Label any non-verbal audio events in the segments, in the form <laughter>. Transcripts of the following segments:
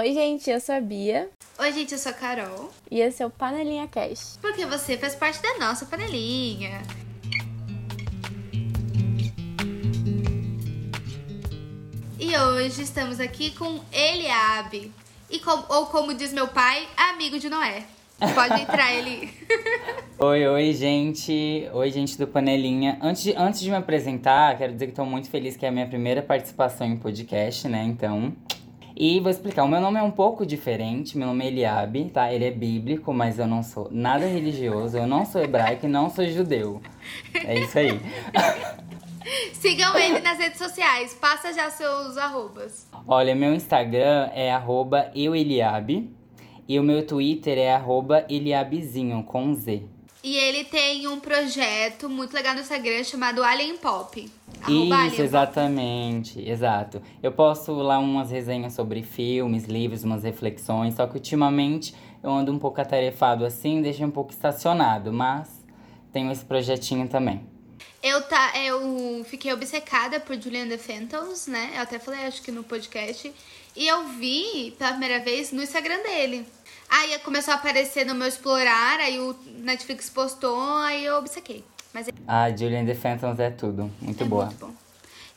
Oi, gente, eu sou a Bia. Oi, gente, eu sou a Carol. E esse é o Panelinha Cash. Porque você faz parte da nossa panelinha. E hoje estamos aqui com Eliabe. E com, ou como diz meu pai, amigo de Noé. Pode entrar ele. <laughs> oi, oi, gente. Oi, gente do Panelinha. Antes de, antes de me apresentar, quero dizer que estou muito feliz que é a minha primeira participação em podcast, né? Então. E vou explicar. O meu nome é um pouco diferente. Meu nome é Eliabe, tá? Ele é bíblico, mas eu não sou nada religioso. Eu não sou hebraico e não sou judeu. É isso aí. <laughs> Sigam ele nas redes sociais. Passa já seus arrobas. Olha, meu Instagram é arroba eueliabe. E o meu Twitter é arroba eliabezinho, com Z. E ele tem um projeto muito legal no Instagram chamado Alien Pop. Isso, Alien exatamente, Pop. exato. Eu posto lá umas resenhas sobre filmes, livros, umas reflexões, só que ultimamente eu ando um pouco atarefado assim, deixei um pouco estacionado, mas tenho esse projetinho também. Eu, tá, eu fiquei obcecada por Julian The Phantoms, né? Eu até falei, acho que no podcast. E eu vi pela primeira vez no Instagram dele. Aí começou a aparecer no meu explorar, aí o Netflix postou, aí eu obcequei. Mas... Ah, Julian The Phantoms é tudo. Muito é boa. Muito bom.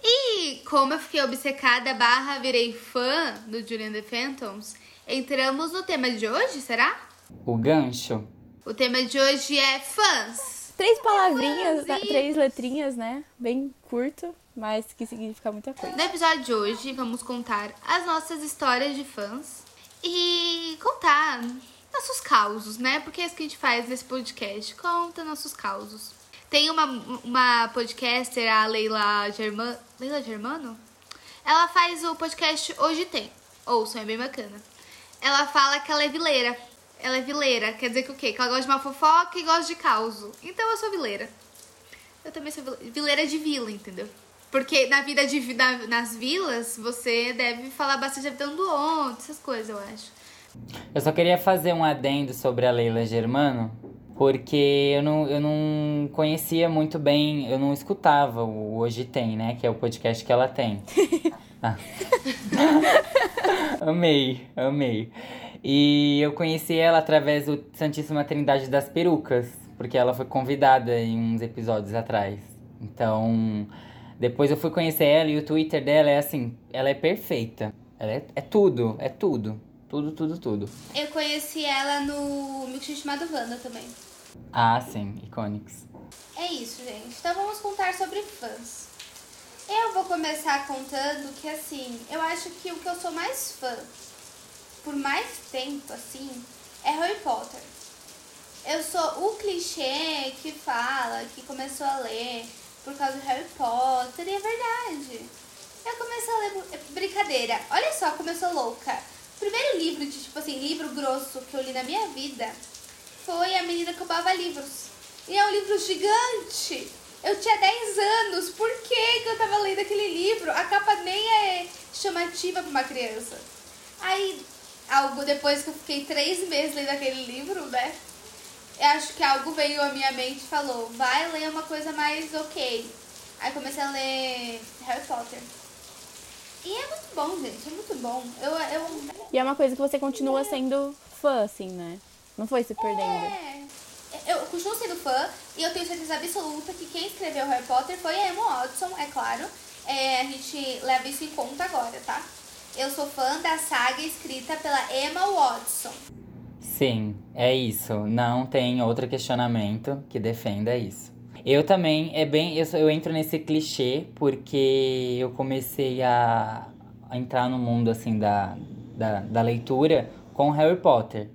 E como eu fiquei obcecada, barra virei fã do Julian The Phantoms, entramos no tema de hoje, será? O gancho. O tema de hoje é fãs. Três palavrinhas, fãs três letrinhas, né? Bem curto, mas que significa muita coisa. No episódio de hoje, vamos contar as nossas histórias de fãs e contar nossos causos, né? Porque é isso que a gente faz nesse podcast, conta nossos causos. Tem uma, uma podcaster, a Leila Germano. Leila Germano? Ela faz o podcast Hoje Tem. Ouçam, é bem bacana. Ela fala que ela é vileira. Ela é vileira, quer dizer que o quê? Que ela gosta de uma fofoca e gosta de causo. Então eu sou vileira. Eu também sou vileira, vileira de vila, entendeu? Porque na vida de na, nas vilas, você deve falar bastante da vida do outro, essas coisas, eu acho. Eu só queria fazer um adendo sobre a Leila Germano, porque eu não, eu não conhecia muito bem, eu não escutava o Hoje Tem, né? Que é o podcast que ela tem. <laughs> ah. <laughs> amei, amei. E eu conheci ela através do Santíssima Trindade das Perucas, porque ela foi convidada em uns episódios atrás. Então, depois eu fui conhecer ela e o Twitter dela é assim, ela é perfeita. Ela é, é tudo, é tudo. Tudo, tudo, tudo. Eu conheci ela no Milkshake chamado Wanda também. Ah, sim, Iconics. É isso, gente. Então vamos contar sobre fãs. Eu vou começar contando que, assim, eu acho que o que eu sou mais fã, por mais tempo, assim, é Harry Potter. Eu sou o clichê que fala, que começou a ler por causa do Harry Potter, e é verdade. Eu comecei a ler. Brincadeira, olha só como eu sou louca. O primeiro livro de, tipo assim, livro grosso que eu li na minha vida foi A Menina que Roubava Livros. E é um livro gigante. Eu tinha 10 anos. Por que, que eu tava lendo aquele livro? A capa nem é chamativa pra uma criança. Aí, algo depois que eu fiquei três meses lendo aquele livro, né? Eu acho que algo veio à minha mente e falou, vai ler uma coisa mais ok. Aí comecei a ler Harry Potter. E é muito bom, gente, é muito bom. Eu, eu... E é uma coisa que você continua sendo fã, assim, né? Não foi se perdendo. É. Eu continuo sendo fã e eu tenho certeza absoluta que quem escreveu Harry Potter foi a Emma Watson, é claro. É, a gente leva isso em conta agora, tá? Eu sou fã da saga escrita pela Emma Watson. Sim, é isso. Não tem outro questionamento que defenda isso. Eu também, é bem. Eu, eu entro nesse clichê porque eu comecei a, a entrar no mundo assim da, da, da leitura com Harry Potter.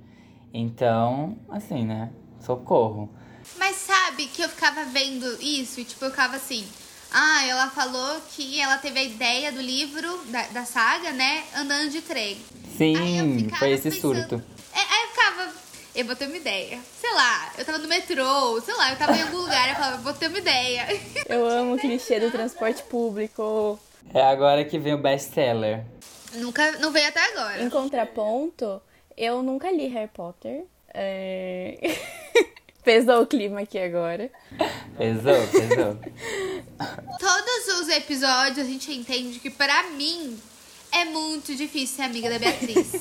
Então, assim, né? Socorro. Mas sabe que eu ficava vendo isso e tipo, eu ficava assim. Ah, ela falou que ela teve a ideia do livro, da, da saga, né? Andando de trem. Sim, foi esse pensando, surto ficava, eu vou ter uma ideia. Sei lá, eu tava no metrô, sei lá, eu tava em algum lugar, eu falava, vou ter uma ideia. <laughs> Eu amo o clichê do transporte público. É agora que vem o best-seller. Nunca, não veio até agora. Em contraponto, eu nunca li Harry Potter. É... <laughs> pesou o clima aqui agora. Pesou, pesou. Todos os episódios a gente entende que para mim é muito difícil ser amiga da Beatriz.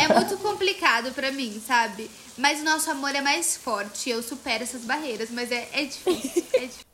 é muito complicado pra mim, sabe? Mas o nosso amor é mais forte. Eu supero essas barreiras, mas é, é difícil. É difícil.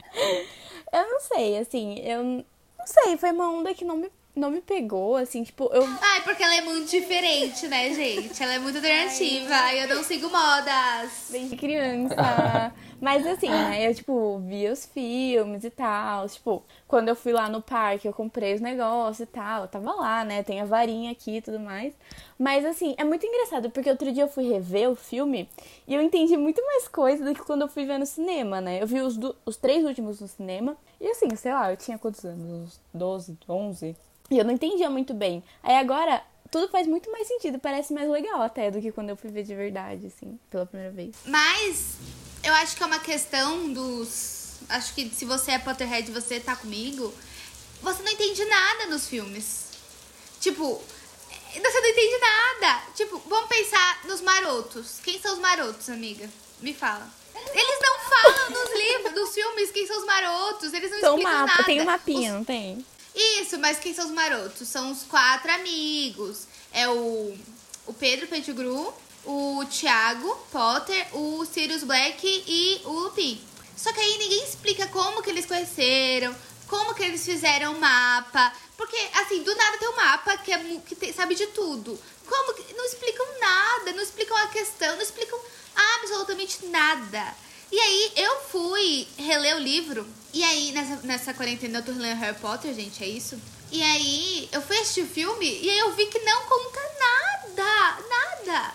Eu não sei, assim, eu não sei, foi uma onda que não me, não me pegou, assim, tipo, eu. Ai, porque ela é muito diferente, né, gente? Ela é muito alternativa. e eu não sigo modas. Bem de criança. Mas assim, né? Eu, tipo, via os filmes e tal. Tipo, quando eu fui lá no parque, eu comprei os negócios e tal. Eu tava lá, né? Tem a varinha aqui e tudo mais. Mas assim, é muito engraçado, porque outro dia eu fui rever o filme e eu entendi muito mais coisa do que quando eu fui ver no cinema, né? Eu vi os, do, os três últimos no cinema. E assim, sei lá, eu tinha quantos anos? Uns 12, 11. E eu não entendia muito bem. Aí agora, tudo faz muito mais sentido, parece mais legal até do que quando eu fui ver de verdade, assim, pela primeira vez. Mas eu acho que é uma questão dos. Acho que se você é Potterhead e você tá comigo, você não entende nada nos filmes. Tipo, você não entende nada. Tipo, vamos pensar nos marotos. Quem são os marotos, amiga? Me fala. Eles não falam nos livros, dos filmes, quem são os marotos. Eles não Então, explicam mapa, nada. tem um mapinha, Os- não tem? Isso, mas quem são os marotos? São os quatro amigos. É o, o Pedro Pettigrew, o Thiago Potter, o Sirius Black e o Lupin. Só que aí ninguém explica como que eles conheceram, como que eles fizeram o mapa. Porque, assim, do nada tem um mapa que, é, que tem- sabe de tudo. Como que... Não explicam nada, não explicam a questão, não explicam absolutamente nada. E aí eu fui reler o livro. E aí, nessa, nessa quarentena, eu tô relendo Harry Potter, gente, é isso? E aí, eu fui assistir o filme e aí eu vi que não conta nada. Nada.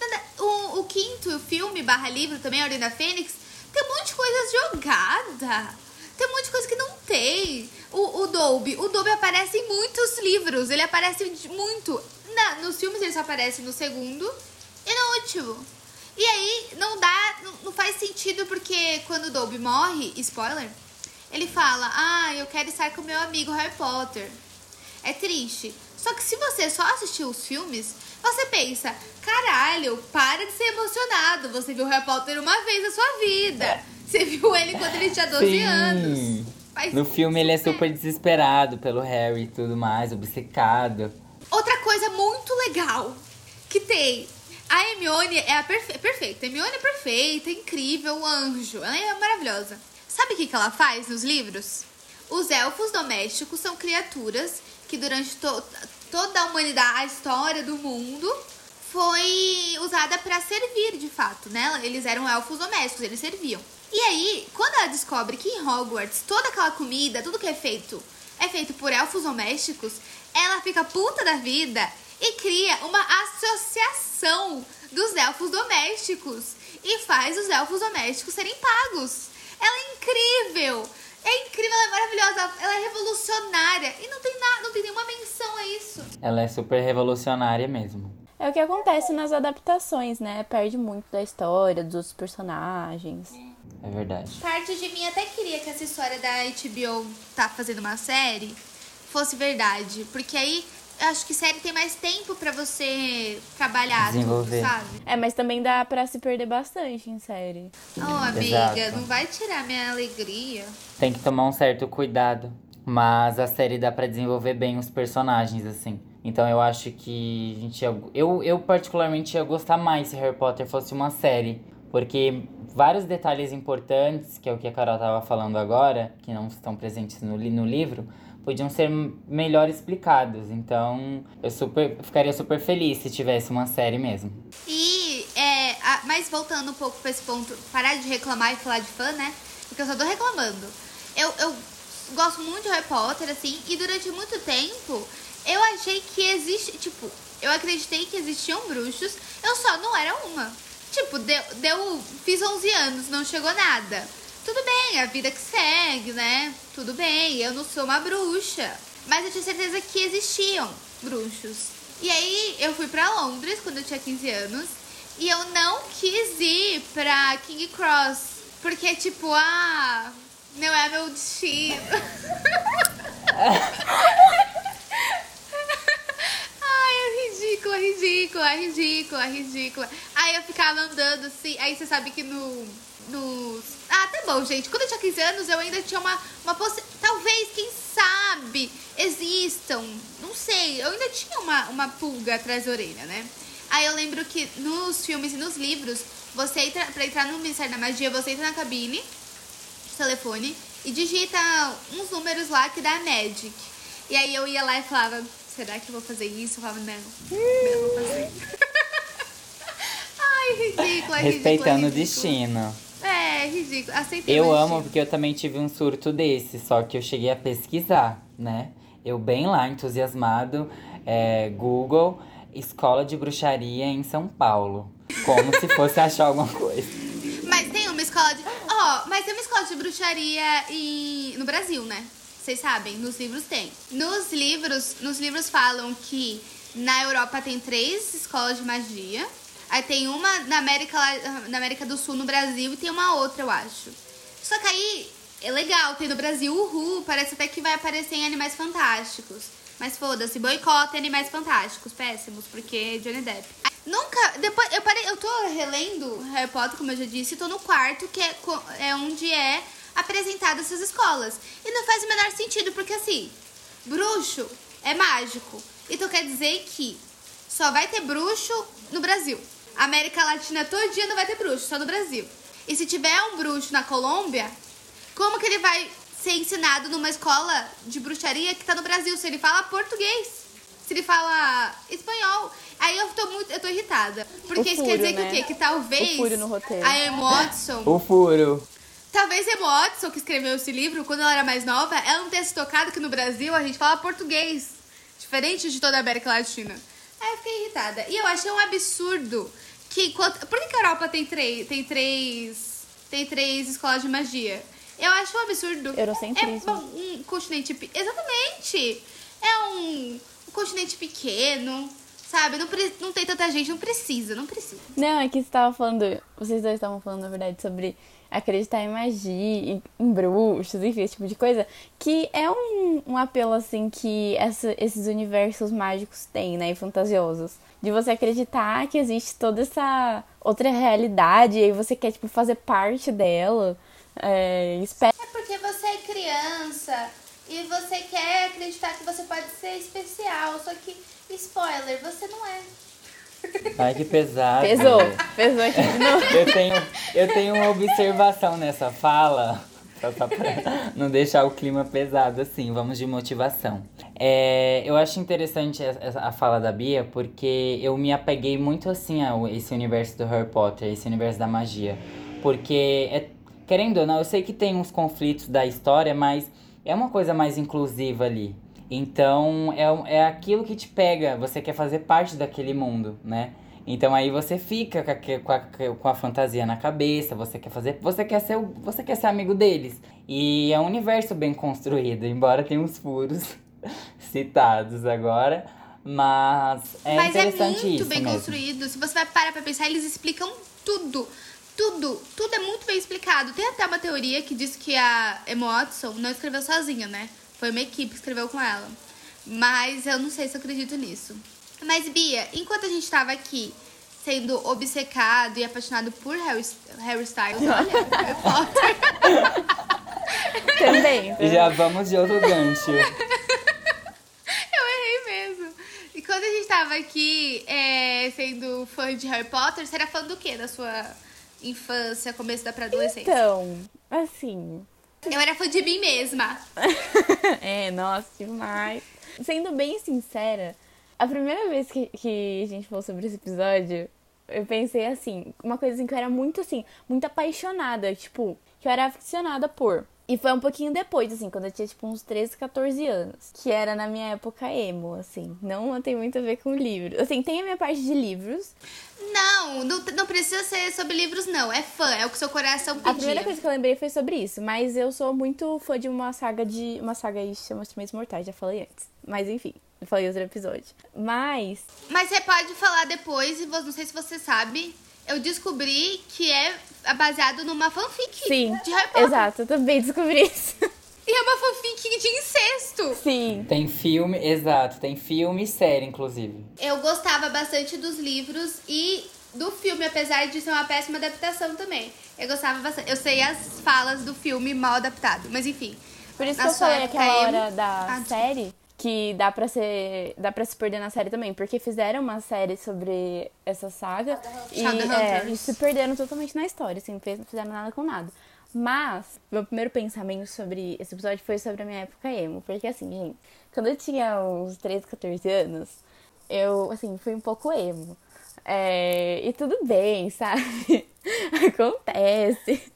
Nada. O, o quinto filme barra livro também, A Ordem da Fênix, tem um monte de coisa jogada. Tem um monte de coisa que não tem. O, o Dobby. O Dobby aparece em muitos livros. Ele aparece muito. Na, nos filmes ele só aparece no segundo e no último. E aí não dá, não, faz sentido porque quando o Dobby morre, spoiler, ele fala: "Ah, eu quero estar com meu amigo Harry Potter". É triste. Só que se você só assistiu os filmes, você pensa: "Caralho, para de ser emocionado. Você viu Harry Potter uma vez na sua vida. Você viu ele quando ele tinha 12 Sim. anos". Faz No filme ele é super- super desesperado pelo Harry e tudo mais, obcecado. Outra coisa muito legal que tem. A Hermione é a perfe perfeita. A Hermione é perfeita, incrível, um anjo. Ela é maravilhosa. Sabe o que, que ela faz nos livros? Os elfos domésticos são criaturas que durante to toda a humanidade, a história do mundo, foi usada para servir de fato, né? Eles eram elfos domésticos, eles serviam. E aí, quando ela descobre que em Hogwarts toda aquela comida, tudo que é feito, é feito por elfos domésticos, ela fica puta da vida e cria uma associação dos elfos domésticos e faz os elfos domésticos serem pagos. Ela é incrível! É incrível, ela é maravilhosa, ela é revolucionária e não tem nada, não tem nenhuma menção a isso. Ela é super revolucionária mesmo. É o que acontece nas adaptações, né? Perde muito da história, dos outros personagens. É verdade. Parte de mim até queria que essa história da HBO tá fazendo uma série fosse verdade, porque aí acho que série tem mais tempo pra você trabalhar tudo, sabe? É, mas também dá pra se perder bastante em série. Ô, amiga, Exato. não vai tirar minha alegria. Tem que tomar um certo cuidado. Mas a série dá pra desenvolver bem os personagens, assim. Então eu acho que a gente ia, eu, eu particularmente ia gostar mais se Harry Potter fosse uma série. Porque vários detalhes importantes, que é o que a Carol tava falando agora, que não estão presentes no, no livro, podiam ser melhor explicados. Então eu super, ficaria super feliz se tivesse uma série mesmo. E, é, a- mas voltando um pouco pra esse ponto, parar de reclamar e falar de fã, né? Porque eu só tô reclamando. Eu, eu gosto muito de Harry Potter, assim, e durante muito tempo eu achei que existe, tipo, eu acreditei que existiam bruxos, eu só não era uma. Tipo, deu, deu fiz 11 anos, não chegou nada. Tudo bem, a vida que segue, né? Tudo bem, eu não sou uma bruxa. Mas eu tinha certeza que existiam bruxos. E aí eu fui pra Londres quando eu tinha 15 anos. E eu não quis ir pra King Cross. Porque, tipo, ah, não é meu destino. <laughs> Ridículo. ridícula, ridícula, ridícula. Aí eu ficava andando assim, aí você sabe que no. no ah, tá bom, gente. Quando eu tinha 15 anos, eu ainda tinha uma, uma possibilidade. Talvez, quem sabe, existam. Não sei. Eu ainda tinha uma, uma pulga atrás da orelha, né? Aí eu lembro que nos filmes e nos livros, você entra, pra entrar no Ministério da Magia, você entra na cabine, telefone, e digita uns números lá que dá Magic. E aí eu ia lá e falava, será que eu vou fazer isso? Eu falava, não, não vou fazer. <laughs> Ai, ridículo, é Respeitando ridículo, o destino. É, ridículo. Aceitei Eu o amo destino. porque eu também tive um surto desse, só que eu cheguei a pesquisar, né? Eu bem lá, entusiasmado, é, Google, escola de bruxaria em São Paulo. Como se fosse achar alguma coisa. Mas tem uma escola de. Ó, mas tem uma escola de bruxaria em... no Brasil, né? Vocês sabem, nos livros tem. Nos livros, nos livros falam que na Europa tem três escolas de magia. Aí tem uma na América, na América do Sul, no Brasil, e tem uma outra, eu acho. Só que aí é legal, tem no Brasil, uhul, parece até que vai aparecer em Animais Fantásticos. Mas foda-se, boicota Animais Fantásticos, péssimos, porque Johnny Depp. Nunca, depois, eu parei, eu tô relendo Harry Potter, como eu já disse, tô no quarto, que é, é onde é apresentado essas escolas. E não faz o menor sentido, porque assim, bruxo é mágico. Então quer dizer que só vai ter bruxo no Brasil. América Latina todo dia não vai ter bruxo, só no Brasil. E se tiver um bruxo na Colômbia, como que ele vai ser ensinado numa escola de bruxaria que tá no Brasil? Se ele fala português, se ele fala espanhol. Aí eu tô muito, eu tô irritada. Porque O isso furo, quer dizer que né? o quê? Que talvez O furo no roteiro. a Emma Watson O furo. Talvez Emma Watson, que escreveu esse livro, quando ela era mais nova, ela não tenha se tocado que no Brasil a gente fala português. Diferente de toda a América Latina. Aí eu fiquei irritada. E eu achei um absurdo que enquanto. Por que, que a Europa tem três. Tem três. Tem três escolas de magia? Eu acho um absurdo. Eurocentrismo. É um, um continente. pe- Exatamente! É um, um continente pequeno, sabe? Não, pre- não tem tanta gente, não precisa, não precisa. Não, é que você tava falando. Vocês dois estavam falando, na verdade, sobre acreditar em magia, em, bruxos, enfim, esse tipo de coisa. Que é um, um apelo, assim, que essa- esses universos mágicos têm, né? E fantasiosos. De você acreditar que existe toda essa outra realidade e você quer, tipo, fazer parte dela. É, espera. É porque você é criança e você quer acreditar que você pode ser especial. Só que, spoiler, você não é. Ai, que pesado. Pesou, pesou aqui de novo. Eu tenho, eu tenho uma observação nessa fala, só pra não deixar o clima pesado assim, vamos de motivação. É, eu acho interessante essa- a fala da Bia, porque eu me apeguei muito assim a esse universo do Harry Potter, esse universo da magia. Porque, é, querendo ou não, eu sei que tem uns conflitos da história, mas é uma coisa mais inclusiva ali. Então, é, é aquilo que te pega, você quer fazer parte daquele mundo, né? Então aí você fica com a, com a, com a fantasia na cabeça, você quer fazer, você quer ser, você quer ser amigo deles. E é um universo bem construído, embora tenha uns furos <laughs> citados agora, mas é Mas é interessante muito isso bem mesmo. construído. Se você vai parar pra pensar, eles explicam tudo. Tudo, tudo é muito bem explicado. Tem até uma teoria que diz que a Emma Watson não escreveu sozinha, né? Foi uma equipe que escreveu com ela. Mas eu não sei se eu acredito nisso. Mas, Bia, enquanto a gente tava aqui sendo obcecado e apaixonado por Harry, Harry Styles, <laughs> olha, Harry Potter. <laughs> Também. E já vamos de outro gancho. <laughs> Eu errei mesmo. E quando a gente tava aqui é, sendo fã de Harry Potter, você era fã do que da sua infância, começo da pré-adolescência? Então, assim, Eu era fã de mim mesma. <laughs> é, nossa, demais. Sendo bem sincera, a primeira vez que, que a gente falou sobre esse episódio, eu pensei assim, uma coisa assim que eu era muito assim, muito apaixonada, tipo, que eu era aficionada por. E foi um pouquinho depois, assim, quando eu tinha, tipo, uns 13, 14 anos. Que era na minha época emo, assim. Não tem muito a ver com livros. Assim, tem a minha parte de livros. Não, não, não precisa ser sobre livros, não. É fã, é o que seu coração A pedia. primeira coisa que eu lembrei foi sobre isso. Mas eu sou muito fã de uma saga de... Uma saga aí que chama Instrumentos Mortais, já falei antes. Mas enfim, falei outro episódio. Mas Mas você pode falar depois, e não sei se você sabe, eu descobri que é baseado numa fanfic Sim, de Harry Potter. exato, eu também descobri isso. E é uma fanfic de incesto. Sim. Tem filme, exato, tem filme e série, inclusive. Eu gostava bastante dos livros e do filme, apesar de ser uma péssima adaptação também. Eu gostava bastante. Eu sei as falas do filme mal adaptado, mas enfim. Por isso que eu falei aquela hora da Ah, série que dá pra ser. dá pra se perder na série também, porque fizeram uma série sobre essa saga e, é, e se perderam totalmente na história, assim, não fizeram nada com nada. Mas, meu primeiro pensamento sobre esse episódio foi sobre a minha época emo. Porque assim, gente, quando eu tinha uns 13, 14 anos, eu, assim, fui um pouco emo. É, e tudo bem, <laughs> sabe? Acontece.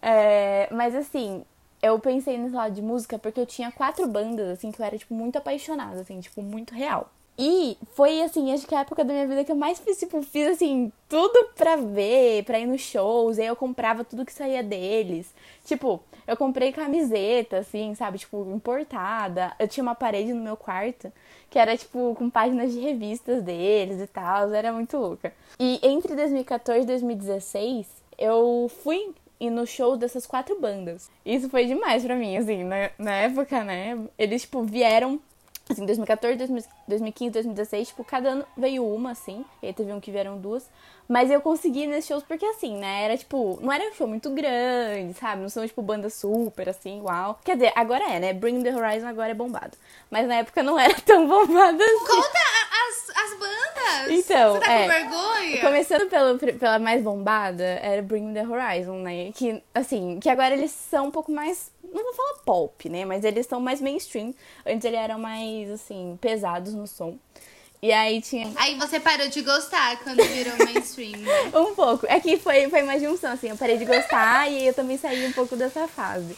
É, mas assim, eu pensei nesse lado de música porque eu tinha quatro bandas, assim, que eu era, tipo, muito apaixonada, assim, tipo, muito real. E foi, assim, acho que a época da minha vida que eu mais fiz, tipo, fiz, assim, tudo pra ver, pra ir nos shows. Aí eu comprava tudo que saía deles. Tipo, eu comprei camiseta, assim, sabe? Tipo, importada. Eu tinha uma parede no meu quarto que era, tipo, com páginas de revistas deles e tal. Era muito louca. E entre 2014 e 2016, eu fui ir no show dessas quatro bandas. Isso foi demais pra mim, assim, na, na época, né? Eles, tipo, vieram Assim, 2014, 2015, 2016, tipo, cada ano veio uma, assim. E aí teve um que vieram duas. Mas eu consegui nesses shows porque, assim, né? Era, tipo, não era um show muito grande, sabe? Não são, tipo, bandas super, assim, uau. Quer dizer, agora é, né? Bring the Horizon agora é bombado. Mas na época não era tão bombado assim. Conta as, as bandas! Então, Você tá é. com vergonha? Começando pelo, pela mais bombada, era Bring the Horizon, né? Que, assim, que agora eles são um pouco mais. Não vou falar pop, né? Mas eles são mais mainstream. Antes eles eram mais, assim, pesados no som. E aí tinha. Aí você parou de gostar quando virou mainstream, né? <laughs> Um pouco. É que foi, foi uma junção, assim. Eu parei de gostar <laughs> e eu também saí um pouco dessa fase.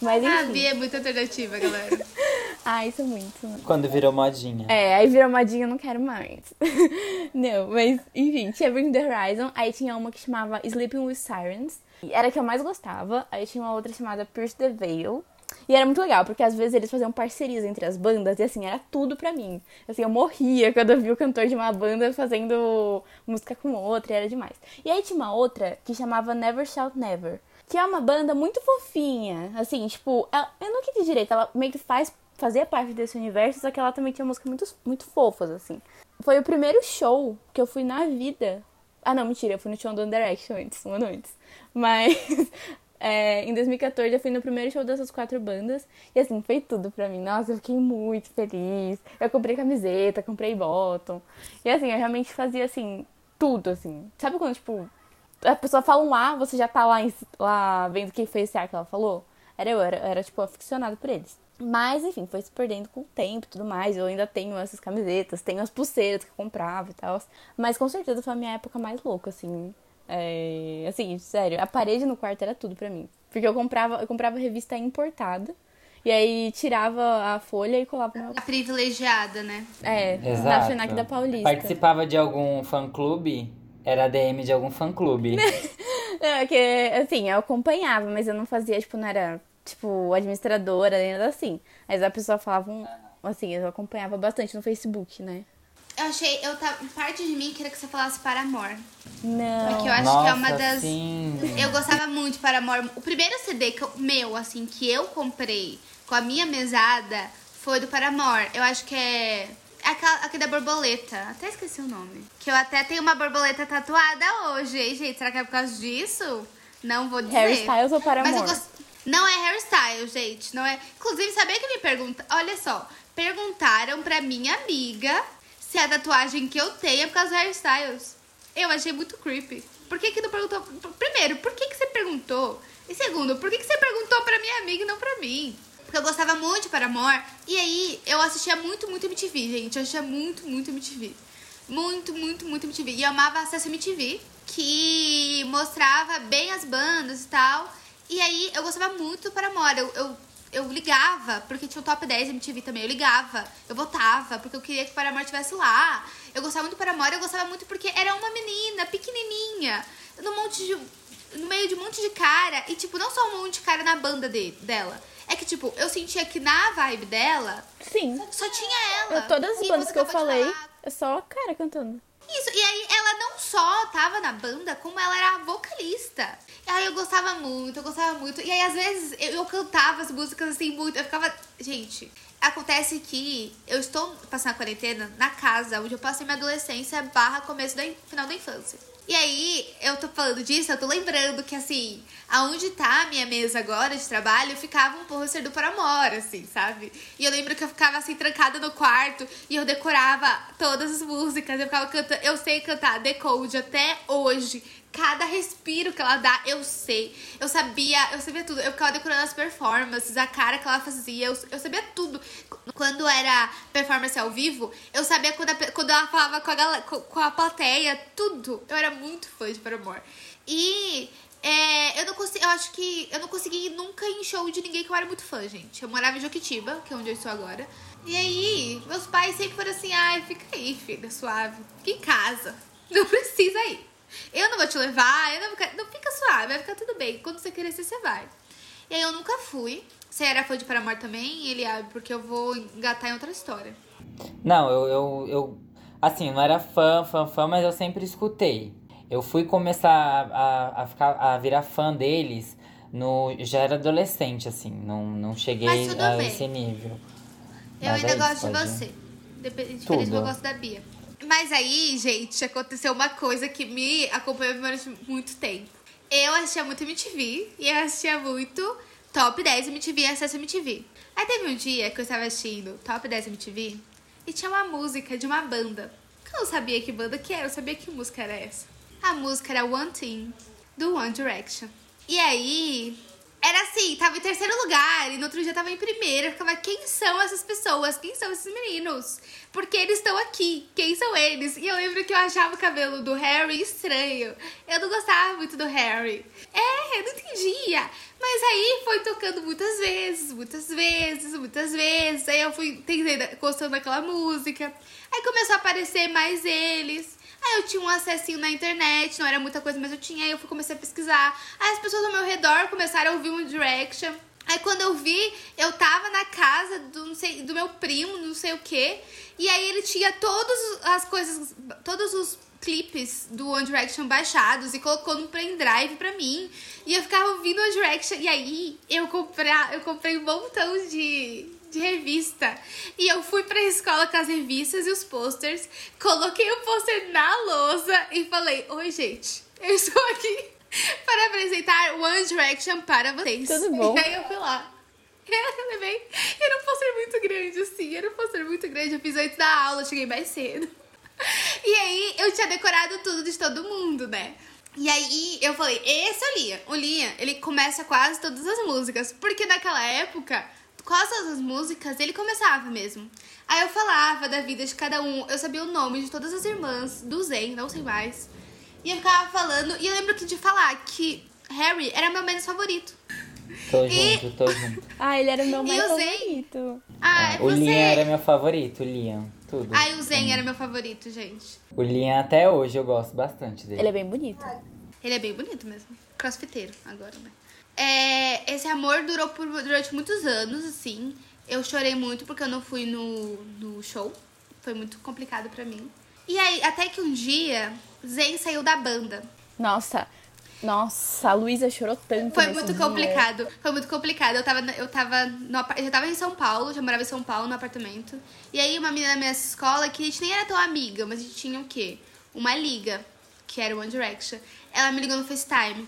Mas A enfim. Bia é muito alternativa, galera. <laughs> Ah, isso é muito. Quando virou modinha. É, aí virou modinha, eu não quero mais. <laughs> não, mas enfim, tinha Bring the Horizon, aí tinha uma que chamava Sleeping with Sirens. e Era a que eu mais gostava. Aí tinha uma outra chamada Pierce the Veil. E era muito legal, porque às vezes eles faziam parcerias entre as bandas e assim, era tudo pra mim. Assim, eu morria quando eu vi o cantor de uma banda fazendo música com outra, e era demais. E aí tinha uma outra que chamava Never Shout Never, que é uma banda muito fofinha. Assim, tipo, ela- eu não entendi direito, ela meio que faz fazia parte desse universo, só que ela também tinha músicas muito, muito fofas, assim. Foi o primeiro show que eu fui na vida. Ah, não, mentira, eu fui no show do One Direction antes, um ano antes. Mas <laughs> é, em 2014 eu fui no primeiro show dessas quatro bandas. E assim, foi tudo pra mim. Nossa, eu fiquei muito feliz. Eu comprei camiseta, comprei bottom. E assim, eu realmente fazia assim, tudo, assim. Sabe quando, tipo, a pessoa fala um A, você já tá lá, lá vendo quem foi esse A que ela falou? Era eu, era, era tipo, aficionada por eles. Mas, enfim, foi se perdendo com o tempo e tudo mais. Eu ainda tenho essas camisetas, tenho as pulseiras que eu comprava e tal. Mas com certeza foi a minha época mais louca, assim. É, assim, sério, a parede no quarto era tudo pra mim. Porque eu comprava, eu comprava revista importada. E aí tirava a folha e colava no meu. A privilegiada, né? É, Exato. na FENAC da Paulista. Participava de algum fã-clube? Era ADM de algum fã-clube. <laughs> Não, é que, assim, eu acompanhava, mas eu não fazia, tipo, não era, tipo, administradora, nem nada assim. Mas a pessoa falava, um, assim, eu acompanhava bastante no Facebook, né? Eu achei, eu tava, parte de mim queria que você falasse para amor. Não. Porque eu acho Nossa, que é uma das. sim. Eu gostava muito de Paramore. O primeiro CD que eu- meu, assim, que eu comprei com a minha mesada foi do Paramore. Eu acho que é. Aquela, aquele da borboleta. Até esqueci o nome. Que eu até tenho uma borboleta tatuada hoje, hein, gente? Será que é por causa disso? Não vou dizer. Harry Styles ou Paramore? Mas eu gost... Não é Harry Styles, gente. Não é. Inclusive, sabia que me pergunta. Olha só. Perguntaram pra minha amiga se a tatuagem que eu tenho é por causa do Harry Styles. Eu achei muito creepy. Por que que não perguntou? Primeiro, por que que você perguntou? E segundo, por que que você perguntou pra minha amiga e não pra mim? Porque eu gostava muito de Paramore. E aí, eu assistia muito, muito MTV, gente. Eu assistia muito, muito MTV. Muito, muito, muito MTV. E eu amava Acesso MTV, que mostrava bem as bandas e tal. E aí, eu gostava muito do Paramore. Eu, eu, eu ligava, porque tinha o top 10 MTV também. Eu ligava, eu votava, porque eu queria que o Paramore estivesse lá. Eu gostava muito do Paramore, eu gostava muito porque era uma menina pequenininha, no, monte de, no meio de um monte de cara. E, tipo, não só um monte de cara na banda de, dela. É que, tipo, eu sentia que na vibe dela, Sim. só tinha ela. Eu- todas as bandas que eu falei, é só a cara cantando. Isso, e aí ela não só tava na banda, como ela era vocalista. Aí eu gostava muito, eu gostava muito. E aí, às vezes, eu, eu cantava as músicas assim muito. Eu ficava. Gente, acontece que eu estou passando a quarentena na casa onde eu passei minha adolescência barra começo da final da infância. E aí, eu tô falando disso, eu tô lembrando que, assim, aonde tá a minha mesa agora de trabalho, ficava um pôster do Paramore, assim, sabe? E eu lembro que eu ficava, assim, trancada no quarto e eu decorava todas as músicas. Eu ficava cantando, eu sei cantar Decode até hoje cada respiro que ela dá, eu sei. Eu sabia, eu sabia tudo. Eu ficava decorando as performances, a cara que ela fazia, eu, eu sabia tudo. Quando era performance ao vivo, eu sabia quando, a, quando ela falava com a, galera, com a plateia, tudo. Eu era muito fã de Paramore. E é, eu não consegui, eu acho que eu não consegui nunca ir em show de ninguém que eu era muito fã, gente. Eu morava em Joquitiba, que é onde eu estou agora. E aí, meus pais sempre foram assim: ai, fica aí, filha, suave. Fica em casa. <laughs> Não precisa ir. Eu não vou te levar, eu não, vou... não fica suave, vai ficar tudo bem. Quando você crescer, você vai. E aí eu nunca fui. Você era fã de Paramore também? Ele abre, porque eu vou engatar em outra história. Não, eu, eu, eu assim, não era fã, fã, fã, mas eu sempre escutei. Eu fui começar a, a, ficar, a virar fã deles no. Já era adolescente, assim. Não, não cheguei a bem. esse nível. Eu mas ainda é gosto de você. Diferente do que eu gosto da Bia. Mas aí, gente, aconteceu uma coisa que me acompanhou durante muito tempo. Eu assistia muito MTV e eu assistia muito Top 10 MTV Acesso MTV. Aí teve um dia que eu estava assistindo Top 10 MTV e tinha uma música de uma banda. Eu não sabia que banda que era, eu sabia que música era essa. A música era One Thing, do One Direction. E aí, era assim, tava em terceiro lugar e no outro dia tava em primeiro. Eu ficava, quem são essas pessoas? Quem são esses meninos? Porque eles estão aqui? Quem são eles? E eu lembro que eu achava o cabelo do Harry estranho. Eu não gostava muito do Harry. É, eu não entendia. Mas aí foi tocando muitas vezes, muitas vezes, muitas vezes. Aí eu fui entendendo, gostando daquela música. Aí começou a aparecer mais eles. Aí eu tinha um acessinho na internet, não era muita coisa, mas eu tinha. Aí eu fui, comecei a pesquisar. Aí as pessoas ao meu redor começaram a ouvir um Direction. Aí quando eu vi, eu tava na casa do, não sei, do meu primo, não sei o que. E aí ele tinha todas as coisas, todos os clipes do One Direction baixados e colocou no pendrive pra mim. E eu ficava ouvindo One Direction. E aí eu comprei, eu comprei um montão de, de revista. E eu fui pra escola com as revistas e os posters, coloquei o pôster na lousa e falei: Oi, gente, eu estou aqui <laughs> para apresentar One Direction para vocês. Tudo bom? E aí eu fui lá. <laughs> Eu levei. Era um pôster muito grande, assim. Era um pôster muito grande. Eu fiz antes da aula, cheguei mais cedo. <laughs> E aí eu tinha decorado tudo de todo mundo, né? E aí eu falei, esse é o Liam. O Liam, ele começa quase todas as músicas. Porque naquela época quase todas as músicas ele começava mesmo. Aí eu falava da vida de cada um, eu sabia o nome de todas as irmãs, do Zen, não sei mais. E eu ficava falando, e eu lembro que de falar que Harry era meu menos favorito. Tô e... junto, tô junto. ah, ele era o meu mais favorito. Ah, é, o Liam era meu favorito, o Liam. Tudo. Ah, o Zen era meu favorito, gente. O Liam até hoje eu gosto bastante dele. Ele é bem bonito. Ele é bem bonito mesmo. Crossfiteiro agora, né? É, esse amor durou por, durante muitos anos, assim. Eu chorei muito porque eu não fui no, no show. Foi muito complicado para mim. E aí, até que um dia, Zen saiu da banda. Nossa, nossa, a Luísa chorou tanto. Foi muito dia. complicado. Foi muito complicado. Eu tava, eu tava no, eu já tava em São Paulo, já morava em São Paulo no apartamento. E aí uma menina da minha escola, que a gente nem era tão amiga, mas a gente tinha o quê? Uma liga, que era One Direction. Ela me ligou no FaceTime.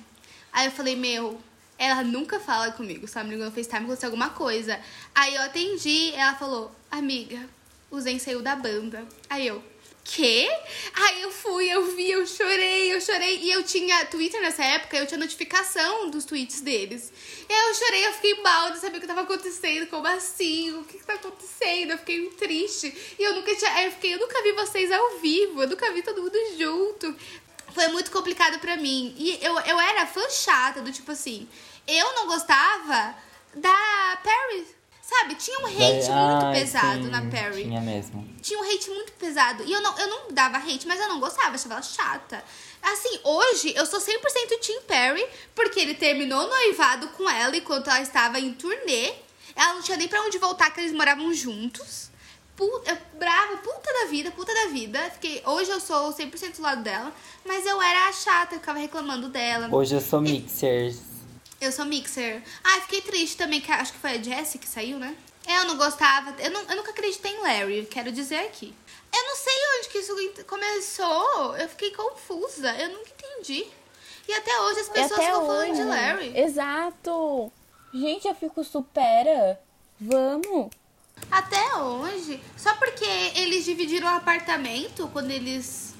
Aí eu falei, meu, ela nunca fala comigo, sabe? Me ligou no FaceTime, aconteceu alguma coisa. Aí eu atendi, ela falou, amiga, o Zen saiu da banda. Aí eu, quê? Aí eu fui, eu vi, eu chorei, eu chorei. E eu tinha Twitter nessa época, eu tinha notificação dos tweets deles. E aí eu chorei, eu fiquei mal, não sabia o que tava acontecendo, como assim? O que, que tá acontecendo? Eu fiquei triste. E eu nunca tinha. Eu fiquei, eu nunca vi vocês ao vivo, eu nunca vi todo mundo junto. Foi muito complicado para mim. E eu, eu era fã chata, do tipo assim, eu não gostava da Perry. Sabe, tinha um hate muito pesado sim, na Perry. Tinha mesmo. Tinha um hate muito pesado. E eu não, eu não dava hate, mas eu não gostava, achava ela chata. Assim, hoje eu sou 100% Team Perry, porque ele terminou noivado com ela enquanto ela estava em turnê. Ela não tinha nem pra onde voltar, que eles moravam juntos. puta, brava, puta da vida, puta da vida. Fiquei, hoje eu sou 100% do lado dela, mas eu era chata, eu ficava reclamando dela. Hoje eu sou mixer. Eu sou mixer. Ah, fiquei triste também, que acho que foi a Jessie que saiu, né? Eu não gostava, eu, não, eu nunca acreditei em Larry, quero dizer aqui. Eu não sei onde que isso começou, eu fiquei confusa, eu nunca entendi. E até hoje as pessoas ficam falando de Larry. Exato! Gente, eu fico supera. Vamos! Até hoje. Só porque eles dividiram o apartamento quando eles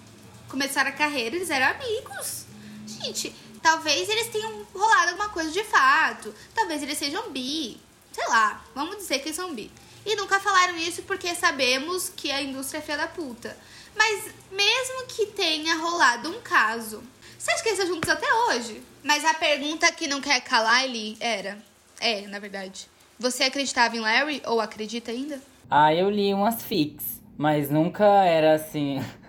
começaram a carreira, eles eram amigos. Gente, talvez eles tenham rolado alguma coisa de fato. Talvez eles sejam bi. Sei lá, vamos dizer que são bi. E nunca falaram isso porque sabemos que a indústria é filha da puta. Mas mesmo que tenha rolado um caso, você acha que estão juntos até hoje? Mas a pergunta que não quer calar, ele era. É, na verdade. Você acreditava em Larry ou acredita ainda? Ah, eu li umas fics, mas nunca era assim. <laughs>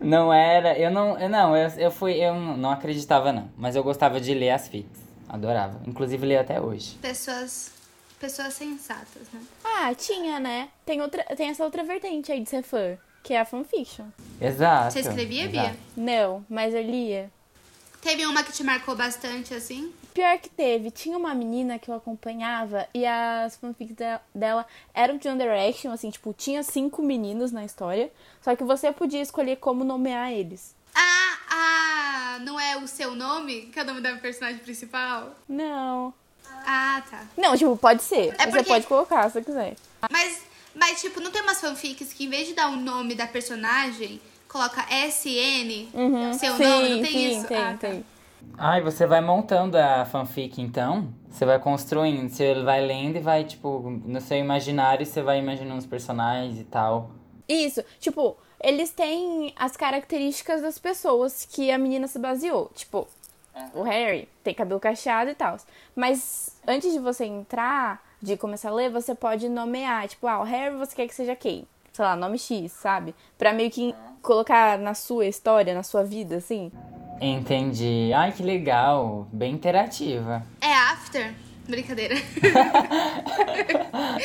não era. Eu não. Eu, não, eu, eu fui. Eu não acreditava, não. Mas eu gostava de ler as fics. Adorava. Inclusive leio até hoje. Pessoas. Pessoas sensatas, né? Ah, tinha, né? Tem, outra, tem essa outra vertente aí de ser fã, que é a fanfiction. Exato. Você escrevia, exato. Bia? Não, mas eu lia. Teve uma que te marcou bastante, assim? Pior que teve, tinha uma menina que eu acompanhava e as fanfics de- dela eram de One Direction, assim, tipo, tinha cinco meninos na história, só que você podia escolher como nomear eles. Ah, ah, não é o seu nome? Que é o nome da personagem principal? Não. Ah, tá. Não, tipo, pode ser. É Você porque- pode colocar se você quiser. Mas, mas, tipo, não tem umas fanfics que em vez de dar o nome da personagem, coloca SN, seu sim, nome, não tem sim, isso? tem, ah, tá. tem. Ai, você vai montando a fanfic então? Você vai construindo, você vai lendo e vai, tipo, no seu imaginário você vai imaginando os personagens e tal. Isso, tipo, eles têm as características das pessoas que a menina se baseou. Tipo, o Harry tem cabelo cacheado e tal. Mas antes de você entrar, de começar a ler, você pode nomear. Tipo, ah, o Harry você quer que seja quem? Sei lá, nome X, sabe? Pra meio que colocar na sua história, na sua vida, assim. Entendi. Ai, que legal. Bem interativa. É After? Brincadeira. <laughs>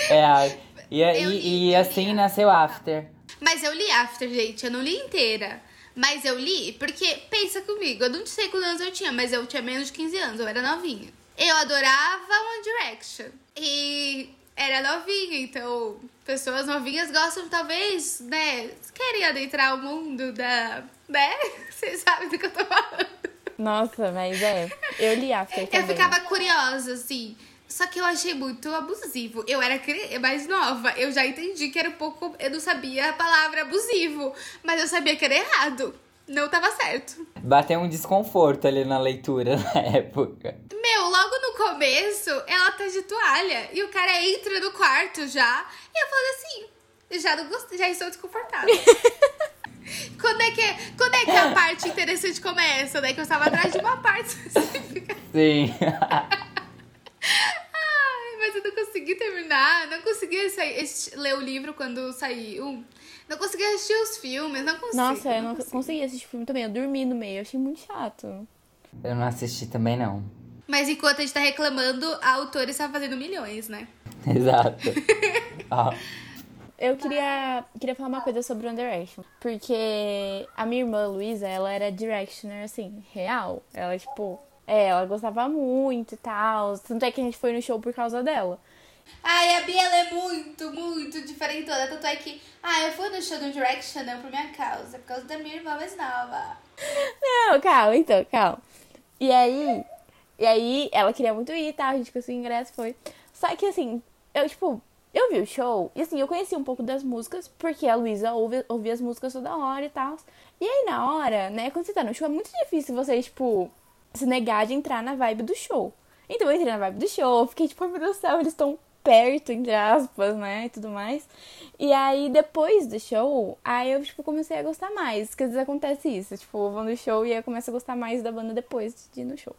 É, e, e, e assim li. nasceu After. Mas eu li After, gente. Eu não li inteira. Mas eu li porque, pensa comigo, eu não sei quantos anos eu tinha, mas eu tinha menos de 15 anos, eu era novinha. Eu adorava One Direction. E era novinha, então pessoas novinhas gostam, talvez, né? Querem adentrar o mundo da. né? <laughs> Vocês sabem do que eu tô falando. Nossa, mas é. Eu li After Eu ficava curiosa, assim. Só que eu achei muito abusivo. Eu era mais nova, eu já entendi que era um pouco. Eu não sabia a palavra abusivo, mas eu sabia que era errado. Não tava certo. Bateu um desconforto ali na leitura <laughs> na época. Meu, começo, ela tá de toalha e o cara entra no quarto já. E eu falei assim, já não gostei, já estou desconfortável. <laughs> quando, é que, quando é que a parte interessante começa? Daí que eu estava atrás de uma parte <laughs> específica. Sim. <laughs> Ai, mas eu não consegui terminar, não consegui sair, ler o livro quando saiu. Não consegui assistir os filmes, não consigo. Nossa, eu não consigo. consegui assistir filme também. Eu dormi no meio, eu achei muito chato. Eu não assisti também, não. Mas enquanto a gente tá reclamando, a autora está fazendo milhões, né? Exato. Ó, <laughs> Eu queria, queria falar uma coisa sobre One Direction. Porque a minha irmã, Luísa, ela era Directioner, assim, real. Ela, tipo, é, ela gostava muito e tal. Tanto é que a gente foi no show por causa dela. Ai, a Bia ela é muito, muito diferentona. Tanto é que, ah, eu fui no show do Direction não por minha causa, por causa da minha irmã mais nova. Não, calma, então, calma. E aí, e aí ela queria muito ir tal, a gente conseguiu ingresso, foi. Só que assim, eu, tipo, eu vi o show, e assim, eu conheci um pouco das músicas, porque a Luísa ouve, ouvia as músicas toda hora e tal. E aí, na hora, né, quando você tá no show, é muito difícil você, tipo, se negar de entrar na vibe do show. Então eu entrei na vibe do show, fiquei tipo, "Ai, meu Deus do céu, eles estão perto, entre aspas, né, e tudo mais. E aí, depois do show, aí eu, tipo, comecei a gostar mais. Porque às vezes acontece isso, tipo, eu vou no show e aí eu começo a gostar mais da banda depois de ir no show.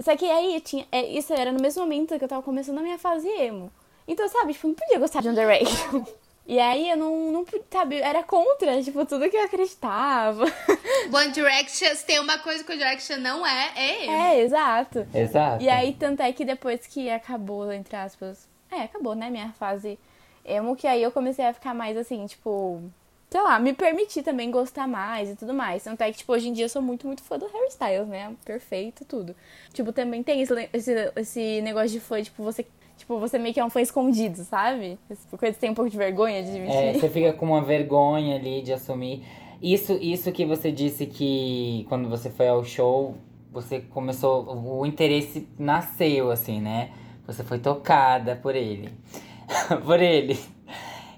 Só que aí, eu tinha, é, isso era no mesmo momento que eu tava começando a minha fase emo. Então, sabe, tipo, eu não podia gostar de One Direction. <laughs> E aí, eu não, não sabe, era contra, tipo, tudo que eu acreditava. <laughs> One Direction, se tem uma coisa que o Direction não é, é emo. é, exato. exato. E aí, tanto é que depois que acabou, entre aspas. É, acabou, né? Minha fase emo que aí eu comecei a ficar mais assim, tipo, sei lá, me permitir também gostar mais e tudo mais. Tanto é que, tipo, hoje em dia eu sou muito, muito fã do Harry Styles, né? Perfeito, tudo. Tipo, também tem esse, esse, esse negócio de fã, tipo, você. Tipo, você meio que é um fã escondido, sabe? Coisa que tem um pouco de vergonha de admitir. É, você fica com uma vergonha ali de assumir. Isso, isso que você disse que quando você foi ao show, você começou. O interesse nasceu, assim, né? Você foi tocada por ele. <laughs> por ele.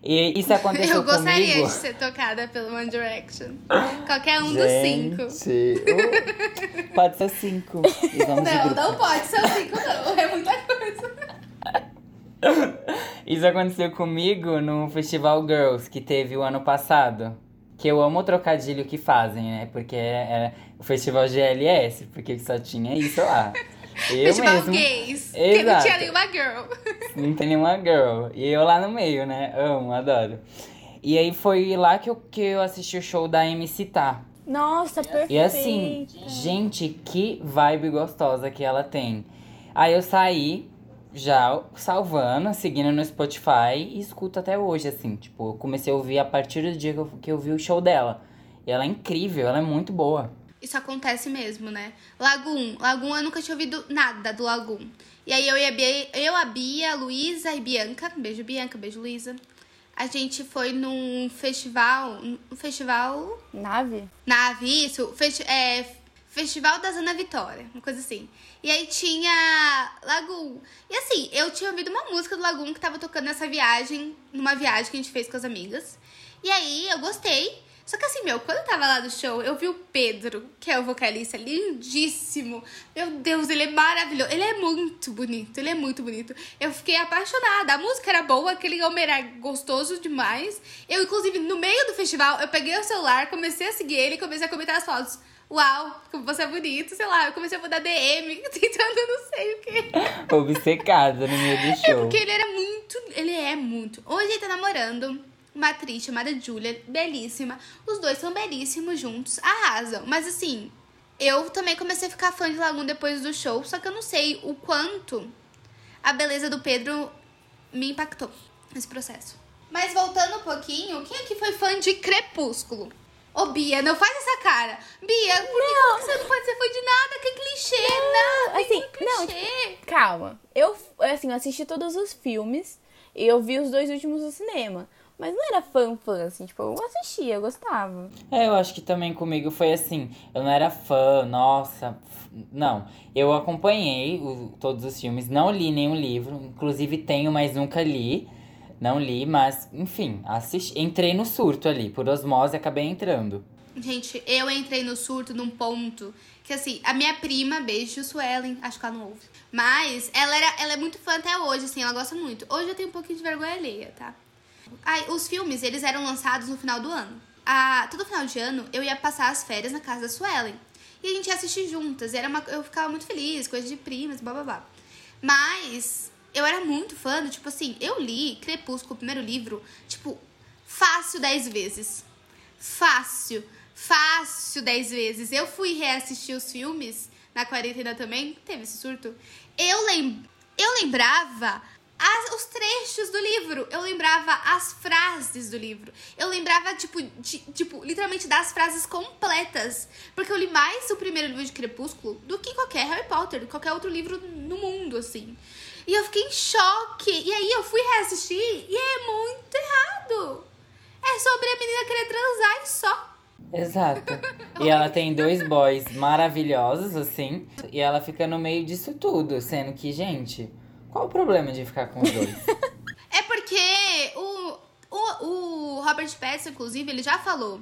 E isso aconteceu Eu gostaria comigo. de ser tocada pelo One Direction. Qualquer um Gente, dos cinco. uh, pode ser cinco. E Não, não pode ser cinco, não. É muita coisa. Isso aconteceu comigo no Festival Girls que teve o ano passado. Que eu amo o trocadilho que fazem, né? Porque é, é o Festival GLS, porque só tinha isso lá. Eu Festival mesmo. gays. Que não Exato. tinha nenhuma girl. Não tem nenhuma girl. E eu lá no meio, né? Amo, adoro. E aí foi lá que eu, que eu assisti o show da MC Tá. Nossa, perfeito. E assim, gente, que vibe gostosa que ela tem. Aí eu saí já salvando, seguindo no Spotify e escuto até hoje, assim. Tipo, eu comecei a ouvir a partir do dia que eu, que eu vi o show dela. E ela é incrível, ela é muito boa. Isso acontece mesmo, né? Lagoon. Lagoon eu nunca tinha ouvido nada do Lagoon. E aí eu e a Bia, eu, a Bia, a Luísa e Bianca. Beijo, Bianca, beijo, Luísa. A gente foi num festival. Um festival. Nave? Nave, isso. Festi é, Festival da Ana Vitória, uma coisa assim. E aí tinha Lagoon. E assim, eu tinha ouvido uma música do Lagoon que tava tocando nessa viagem, numa viagem que a gente fez com as amigas. E aí eu gostei. Só que assim, meu, quando eu tava lá no show, eu vi o Pedro, que é o vocalista, lindíssimo. Meu Deus, ele é maravilhoso. Ele é muito bonito, ele é muito bonito. Eu fiquei apaixonada. A música era boa, aquele homem era gostoso demais. Eu, inclusive, no meio do festival, eu peguei o celular, comecei a seguir ele e comecei a comentar as fotos. Uau, como você é bonito, sei lá, eu comecei a mandar DM, <laughs> tentando não sei o quê. Obcecada no meio do É show. porque ele era muito. Ele é muito. Hoje ele tá namorando uma atriz chamada Julia, belíssima. Os dois são belíssimos juntos, arrasam. Mas assim, eu também comecei a ficar fã de Lagoon depois do show, só que eu não sei o quanto a beleza do Pedro me impactou nesse processo. Mas voltando um pouquinho, quem é que foi fã de Crepúsculo? Ô, Bia, não faz essa cara. Bia, por que Não. que você não pode ser fã de nada? Que clichê, não. assim, que não, clichê. Calma. Eu, assim, eu assisti todos os filmes e eu vi os dois últimos no cinema. Mas não era fã, fã, assim, tipo, eu assistia, eu gostava. É, eu acho que também comigo foi assim. Eu não era fã, nossa. Não. Eu acompanhei o- todos os filmes, não li nenhum livro. Inclusive tenho, mas nunca li. Não li, mas, enfim, assisti, entrei no surto ali. Por osmose, acabei entrando. Gente, eu entrei no surto num ponto que, assim, a minha prima, beijo, Suelen, acho que ela não ouve. Mas ela, era, ela é muito fã até hoje, assim, ela gosta muito. Hoje eu tenho um pouquinho de vergonha alheia, tá? Ai, os filmes, eles eram lançados no final do ano. Ah, todo final de ano, eu ia passar as férias na casa da Suelen. E a gente ia assistir juntas. Era uma, eu ficava muito feliz, coisa de primas, blá blá blá. Mas eu era muito fã do, tipo assim, eu li Crepúsculo, o primeiro livro, tipo, fácil 10 vezes. Fácil. Fácil 10 vezes. Eu fui reassistir os filmes na quarentena também. Teve esse surto. Eu, lem eu lembrava as- os trechos do livro. Eu lembrava as frases do livro. Eu lembrava, tipo, de- tipo, literalmente das frases completas. Porque eu li mais o primeiro livro de Crepúsculo do que qualquer Harry Potter, qualquer outro livro no mundo, assim. E eu fiquei em choque. E aí eu fui reassistir e é muito errado. É sobre a menina querer transar e só. Exato. <laughs> E ela tem dois boys maravilhosos, assim. E ela fica no meio disso tudo. Sendo que, gente, qual o problema de ficar com os dois? <laughs> É porque o, o, o Robert Pattinson, inclusive, ele já falou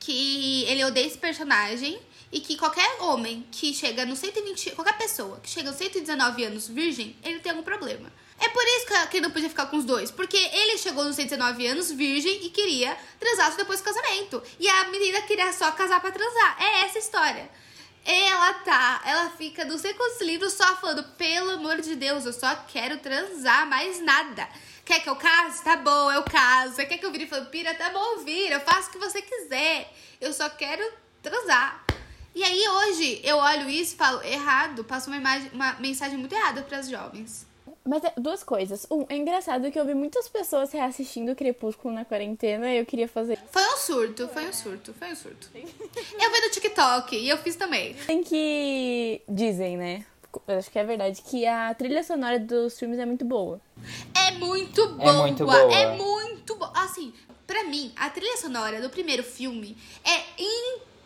que ele odeia esse personagem e que qualquer homem que chega no 120... Qualquer pessoa que chega aos 119 anos virgem, ele tem algum problema. É por isso que- ele não podia ficar com os dois. Porque ele chegou nos 119 anos virgem e queria transar depois do casamento. E a menina queria só casar pra transar. É essa a história. Ela tá, ela fica não sei quantos livros só falando, pelo amor de Deus, eu só quero transar, mais nada. Quer que eu case? Tá bom, eu caso. Quer que eu vire vampira? Tá bom, vira, eu faço o que você quiser. Eu só quero transar. E aí hoje eu olho isso e falo, errado, passo uma, imagem, uma mensagem muito errada pras jovens. Mas é, duas coisas. Um, é engraçado que eu vi muitas pessoas reassistindo Crepúsculo na quarentena e eu queria fazer. Foi um surto, foi um surto, foi um surto. Eu vi no TikTok e eu fiz também. Tem que. Dizem, né? Eu acho que é verdade que a trilha sonora dos filmes é muito boa. É muito boa. É muito boa. É muito boa. Assim, pra mim, a trilha sonora do primeiro filme é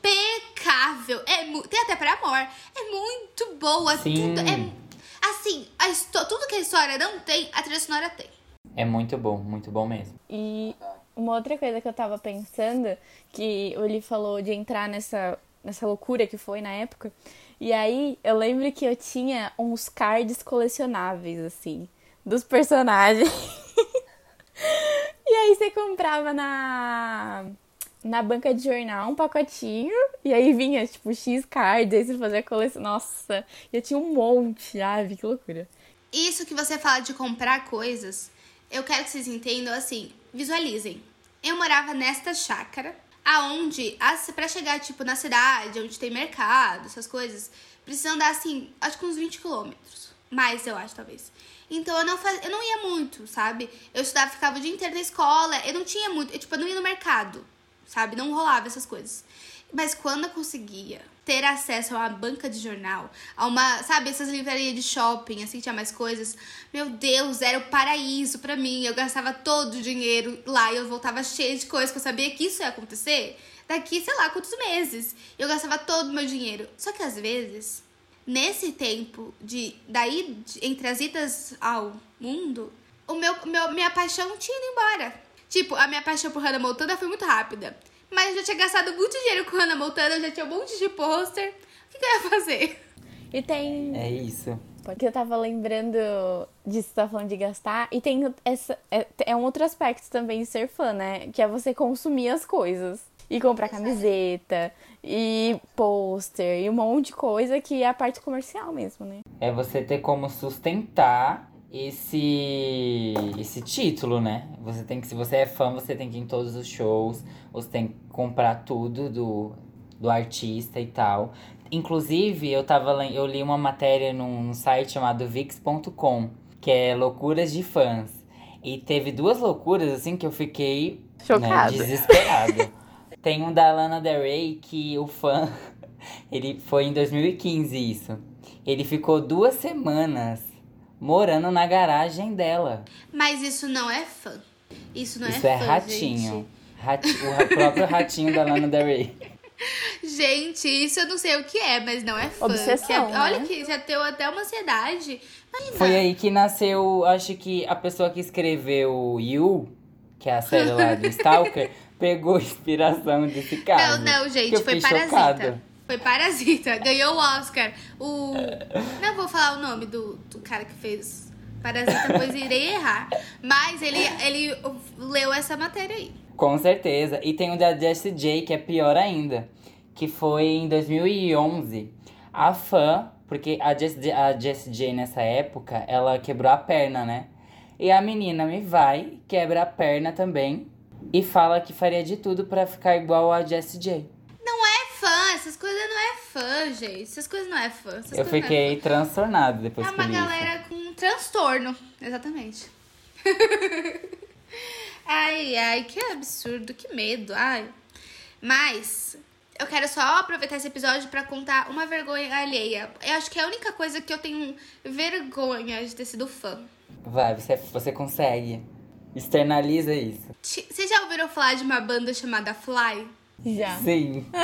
impecável. É mu- Tem até pra amor. É muito boa. Sim. Tudo é. Assim, a tudo que a história não tem, a trilha sonora tem. É muito bom, muito bom mesmo. E uma outra coisa que eu tava pensando, que o Eli falou de entrar nessa, nessa loucura que foi na época. E aí eu lembro que eu tinha uns cards colecionáveis, assim, dos personagens. <laughs> e aí você comprava na, na banca de jornal um pacotinho, e aí vinha, tipo, X cards, aí você fazia coleção. Nossa, eu tinha um monte, ave, que loucura. Isso que você fala de comprar coisas, eu quero que vocês entendam assim, visualizem. Eu morava nesta chácara, aonde pra chegar tipo na cidade, onde tem mercado, essas coisas, precisa andar assim, acho que uns 20 quilômetros. Mais, eu acho, talvez. Então eu não faz... eu não ia muito, sabe? Eu estudava, ficava o dia inteiro na escola, eu não tinha muito, eu, tipo, eu não ia no mercado, sabe? Não rolava essas coisas. Mas quando eu conseguia ter acesso a uma banca de jornal, a uma, sabe, essas livrarias de shopping, assim, tinha mais coisas, meu Deus, era o paraíso pra mim. Eu gastava todo o dinheiro lá e eu voltava cheia de coisas, que eu sabia que isso ia acontecer daqui, sei lá, quantos meses. Eu gastava todo o meu dinheiro. Só que às vezes, nesse tempo de daí de- entre as idas ao mundo, o meu, meu minha paixão tinha ido embora. Tipo, a minha paixão por Hannah Montana foi muito rápida. Mas eu já tinha gastado muito dinheiro com Hannah Montana, eu já tinha um monte de pôster. O que, que eu ia fazer? E tem É isso. Porque eu tava lembrando disso que você tá falando de gastar. E tem essa. É, é um outro aspecto também de ser fã, né? Que é você consumir as coisas. E comprar camiseta, e pôster, e um monte de coisa que é a parte comercial mesmo, né? É você ter como sustentar esse esse título, né? Você tem que, se você é fã, você tem que ir em todos os shows, você tem que comprar tudo do, do artista e tal. Inclusive, eu tava eu li uma matéria num site chamado vix.com, que é loucuras de fãs. E teve duas loucuras assim que eu fiquei né, Chocada. desesperado. <laughs> Tem um da Lana Del Rey que o fã <laughs> ele foi em 2015 isso. Ele ficou duas semanas morando na garagem dela. Mas isso não é fã. Isso não isso é é fã, ratinho. Rati- o próprio ratinho da Lana Del Rey. <laughs> Gente, isso eu não sei o que é, mas não é fã. Obsessão, Que é- né? Olha que já deu até uma ansiedade. Imagina. Foi aí que nasceu, acho que a pessoa que escreveu You, que é a série lá do <laughs> Stalker, pegou inspiração desse caso. Não, não, gente, foi fiquei Parasita. Foi Parasita. <laughs> Ganhou o Oscar. O. Não vou falar o nome do, do cara que fez Parasita, <laughs> pois irei errar. Mas ele, ele leu essa matéria aí. Com certeza. E tem o da Jessie J, que é pior ainda. Que foi em 2011. A fã, porque a Jessie, a Jessie J nessa época, ela quebrou a perna, né? E a menina me vai, quebra a perna também. E fala que faria de tudo pra ficar igual a Jessie J. Não é fã, essas coisas não é fã, gente. Essas coisas não é fã. Essas Eu coisas não é fiquei transtornado depois É que eu uma li isso. galera com transtorno, exatamente. <laughs> ai, ai, que absurdo, que medo, ai. Mas eu quero só aproveitar esse episódio pra contar uma vergonha alheia. Eu acho que é a única coisa que eu tenho vergonha de ter sido fã. Vai, você, você consegue. Externaliza isso. Vocês já ouviram falar de uma banda chamada Fly? Já. Sim. <laughs>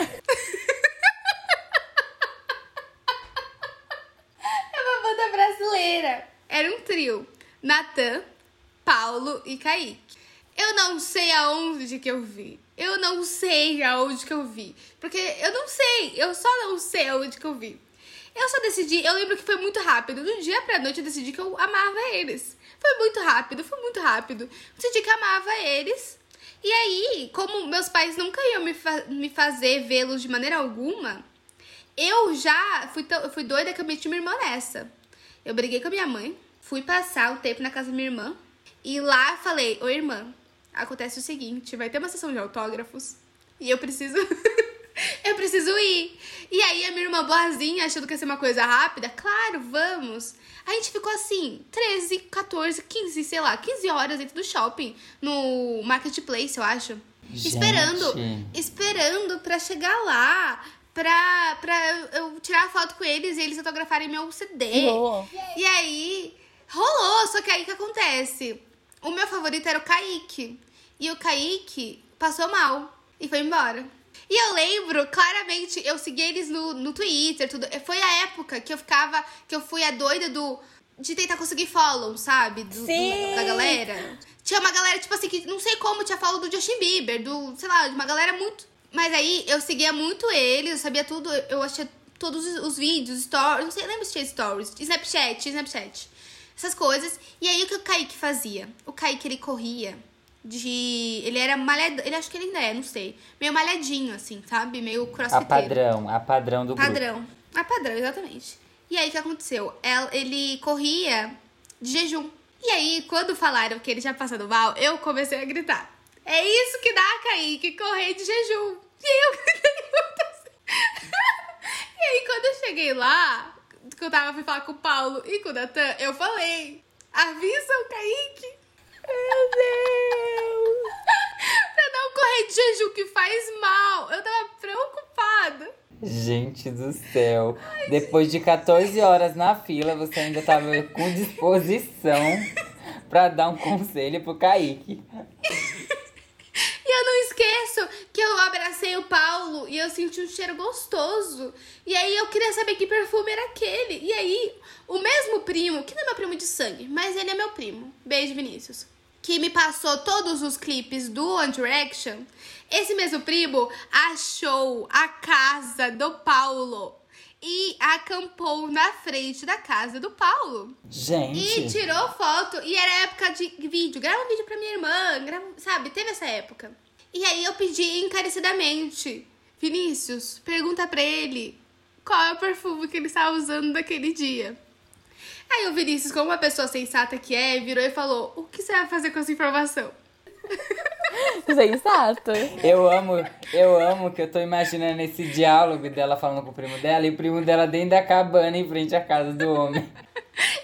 É uma banda brasileira. Era um trio. Natan, Paulo e Kaique. Eu não sei aonde que eu vi. Eu não sei aonde que eu vi. Porque eu não sei. Eu só não sei aonde que eu vi. Eu só decidi. Eu lembro que foi muito rápido. Do dia pra noite eu decidi que eu amava eles. Foi muito rápido, foi muito rápido. Decidi que amava eles. E aí, como meus pais nunca iam me, fa- me fazer vê-los de maneira alguma, eu já fui, fui doida que eu meti minha irmã nessa. Eu briguei com a minha mãe, fui passar o tempo na casa da minha irmã e lá falei: Ô irmã, acontece o seguinte: vai ter uma sessão de autógrafos e eu preciso. <laughs> eu preciso ir. E aí a minha irmã boazinha, achando que ia ser uma coisa rápida, claro, vamos. A gente ficou assim, 13, 14, 15, sei lá, 15 horas dentro do shopping, no marketplace, eu acho. Gente. Esperando, esperando pra chegar lá, pra, pra eu, eu tirar foto com eles e eles autografarem meu CD. Rolou. E aí, rolou, só que aí o que acontece? O meu favorito era o Kaique. E o Kaique passou mal e foi embora. E eu lembro, claramente, eu segui eles no, no Twitter, tudo. Foi a época que eu ficava, que eu fui a doida do. De tentar conseguir follow, sabe? Do, do- Sim. da galera. Tinha uma galera, tipo assim, que não sei como tinha follow do Justin Bieber, do, sei lá, de uma galera muito. Mas aí eu seguia muito eles, eu sabia tudo, eu achei todos os, os vídeos, stories, não sei, lembro se tinha stories, Snapchat, Snapchat. Essas coisas. E aí o que o Kaique fazia? O Kaique ele corria de. Ele era malhadão. Ele acho que ele ainda é, não sei. Meio malhadinho, assim, sabe? Meio A crossfiteiro. padrão, a padrão do grupo. Padrão. A padrão, exatamente. E aí o que aconteceu? El- Ele corria de jejum. E aí, quando falaram que ele tinha passado mal, eu comecei a gritar. É isso que dá, Kaique, correr de jejum. E eu <laughs> assim. E aí, quando eu cheguei lá, que eu tava fui falar com o Paulo e com o Natan, eu falei: avisa o Kaique Meu Deus! <laughs> pra não correr de jejum que faz mal. Eu tava preocupada. Gente do céu. Depois de 14 horas na fila, você ainda tava com disposição pra dar um conselho pro Kaique. E eu não esqueço que eu abracei o Paulo e eu senti um cheiro gostoso. E aí eu queria saber que perfume era aquele. E aí, o mesmo primo, que não é meu primo de sangue, mas ele é meu primo. Beijo, Vinícius. Que me passou todos os clipes do One Direction. Esse mesmo primo achou a casa do Paulo e acampou na frente da casa do Paulo. E Gente, tirou foto. E era época de vídeo. Grava um vídeo pra minha irmã. Grava, sabe? Teve essa época. E aí eu pedi encarecidamente. Vinícius, pergunta pra ele qual é o perfume que ele estava usando naquele dia. Aí o Vinícius, como uma pessoa sensata que é, virou e falou: O que você vai fazer com essa informação? <laughs> Sensato. eu amo, eu amo que eu tô imaginando esse diálogo dela falando com o primo dela e o primo dela dentro da cabana em frente à casa do homem. <laughs>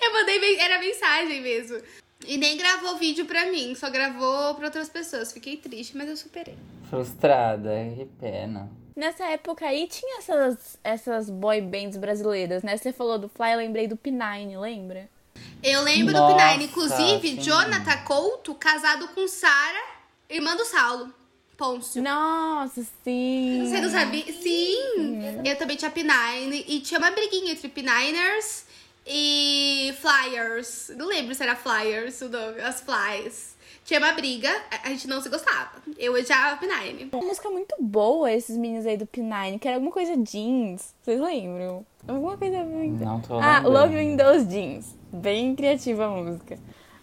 Eu mandei, era mensagem mesmo. E nem gravou vídeo pra mim, só gravou pra outras pessoas. Fiquei triste, mas eu superei. Frustrada, que pena. Nessa época aí tinha essas, essas boy bands brasileiras, né? Você falou do Fly, eu lembrei do P9, lembra? Eu lembro Nossa, do P9. Inclusive, sim. Jonathan Couto, casado com Sara, irmã do Saulo. Pôncio. Nossa, sim. Você não sabia? Sim! Eu também tinha P9 e tinha uma briguinha entre P9ers e Flyers. Não lembro se era Flyers o nome, as Flies. Tinha uma briga, a- gente não se gostava. Eu odiava P9. Uma música muito boa, esses meninos aí do P9, que era alguma coisa jeans. Vocês lembram? Alguma coisa muito. Não tô Ah, lembrando. Love Those Jeans. Bem criativa a música.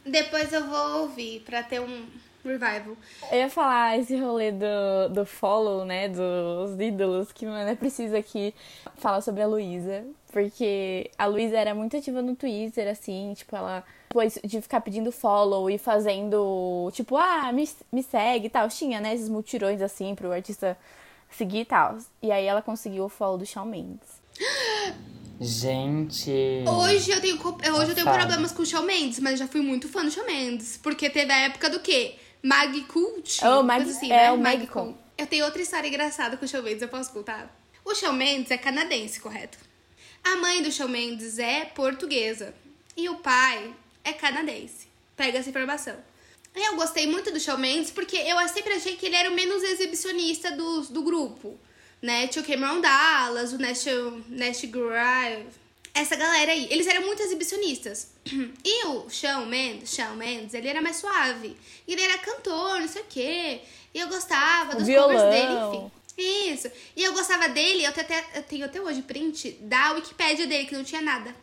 Depois eu vou ouvir pra ter um revival. Eu ia falar esse rolê do, do follow, né? Dos ídolos, que mano, é preciso aqui falar sobre a Luísa. Porque a Luísa era muito ativa no Twitter, assim, tipo, ela. Depois de ficar pedindo follow e fazendo, tipo, ah, me, me segue e tal. Tinha, né, esses mutirões assim pro artista seguir e tal. E aí ela conseguiu o follow do Shawn Mendes. Gente. Hoje eu tenho, co- hoje eu tenho problemas com o Shawn Mendes, mas já fui muito fã do Shawn Mendes. Porque teve a época do quê? Mag Cult? Oh, Mag- assim, é, né? o Mag Magicon. Cult. Eu tenho outra história engraçada com o Shawn Mendes, eu posso contar? O Shawn Mendes é canadense, correto? A mãe do Shawn Mendes é portuguesa. E o pai é canadense. Pega essa informação. Eu gostei muito do Shawn Mendes porque eu sempre achei que ele era o menos exibicionista do, do grupo. Né? Tinha o Cameron Dallas, o Nash, Nash Grive, essa galera aí. Eles eram muito exibicionistas. <clears throat> E o Shawn Mendes, Shawn Mendes, ele era mais suave. E ele era cantor, não sei o quê. E eu gostava dos violão. covers dele, enfim. Isso. E eu gostava dele, eu tenho, até, eu tenho até hoje print da Wikipédia dele, que não tinha nada.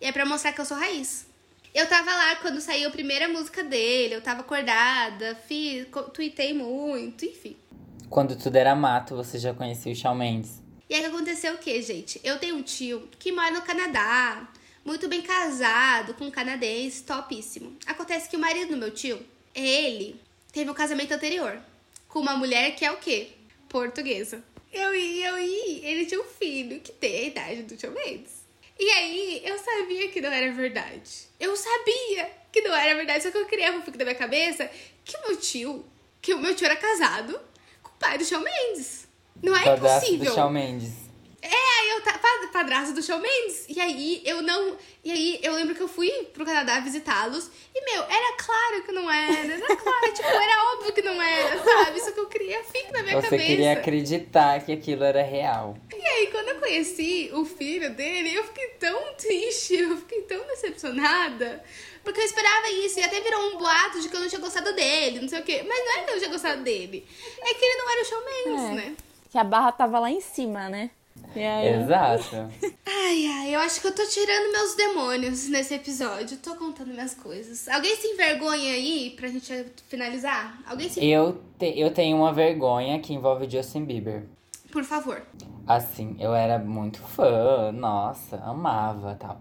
E é pra mostrar que eu sou raiz. Eu tava lá quando saiu a primeira música dele, eu tava acordada, fiz, tuitei muito, enfim. Quando tudo era mato, você já conhecia o Shawn Mendes. E aí que aconteceu o que, gente? Eu tenho um tio que mora no Canadá, muito bem casado, com um canadense, topíssimo. Acontece que o marido do meu tio, ele teve um casamento anterior com uma mulher que é o quê? Portuguesa. eu ia, eu ia. Ele tinha um filho que tem a idade do Shawn Mendes. E aí, eu sabia que não era verdade. Eu sabia que não era verdade, só que eu criava um fico da minha cabeça que meu tio, que o meu tio era casado com o pai do Shawn Mendes. Não é impossível. do Shawn Mendes. É, aí eu tá padrasto do Shawn Mendes. E aí eu não. E aí eu lembro que eu fui pro Canadá visitá-los. E, meu, era claro que não era. Era claro, <laughs> tipo, era óbvio que não era, sabe? Isso que eu queria fica na minha Você cabeça. queria acreditar que aquilo era real. E aí, quando eu conheci o filho dele, eu fiquei tão triste, eu fiquei tão decepcionada. Porque eu esperava isso, e até virou um boato de que eu não tinha gostado dele, não sei o quê. Mas não é que eu não tinha gostado dele, é que ele não era o Shawn Mendes, É. né? Que a barra tava lá em cima, né? Aí, Exato. Ai, ai, eu acho que eu tô tirando meus demônios nesse episódio. Tô contando minhas coisas. Alguém se envergonha aí pra gente finalizar? Alguém se. Eu, te- eu tenho uma vergonha que envolve Justin Bieber. Por favor. Assim, eu era muito fã, nossa, amava tal.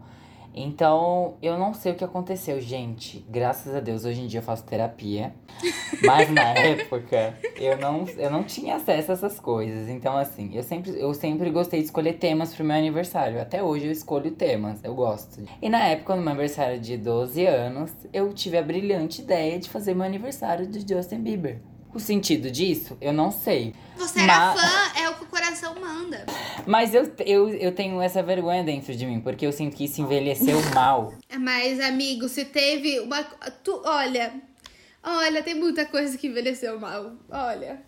Então, eu não sei o que aconteceu, gente. Graças a Deus, hoje em dia eu faço terapia. <laughs> Mas na época, eu não, eu não tinha acesso a essas coisas. Então, assim, eu sempre, eu sempre gostei de escolher temas pro meu aniversário. Até hoje eu escolho temas, eu gosto. E na época, no meu aniversário de 12 anos, eu tive a brilhante ideia de fazer meu aniversário de Justin Bieber. O sentido disso, eu não sei. Você era Mas- fã, é o que o coração manda. Mas eu, eu, eu tenho essa vergonha dentro de mim, porque eu sinto que isso envelheceu <laughs> mal. Mas, amigo, se teve uma. Tu, olha. Olha, tem muita coisa que envelheceu mal. Olha.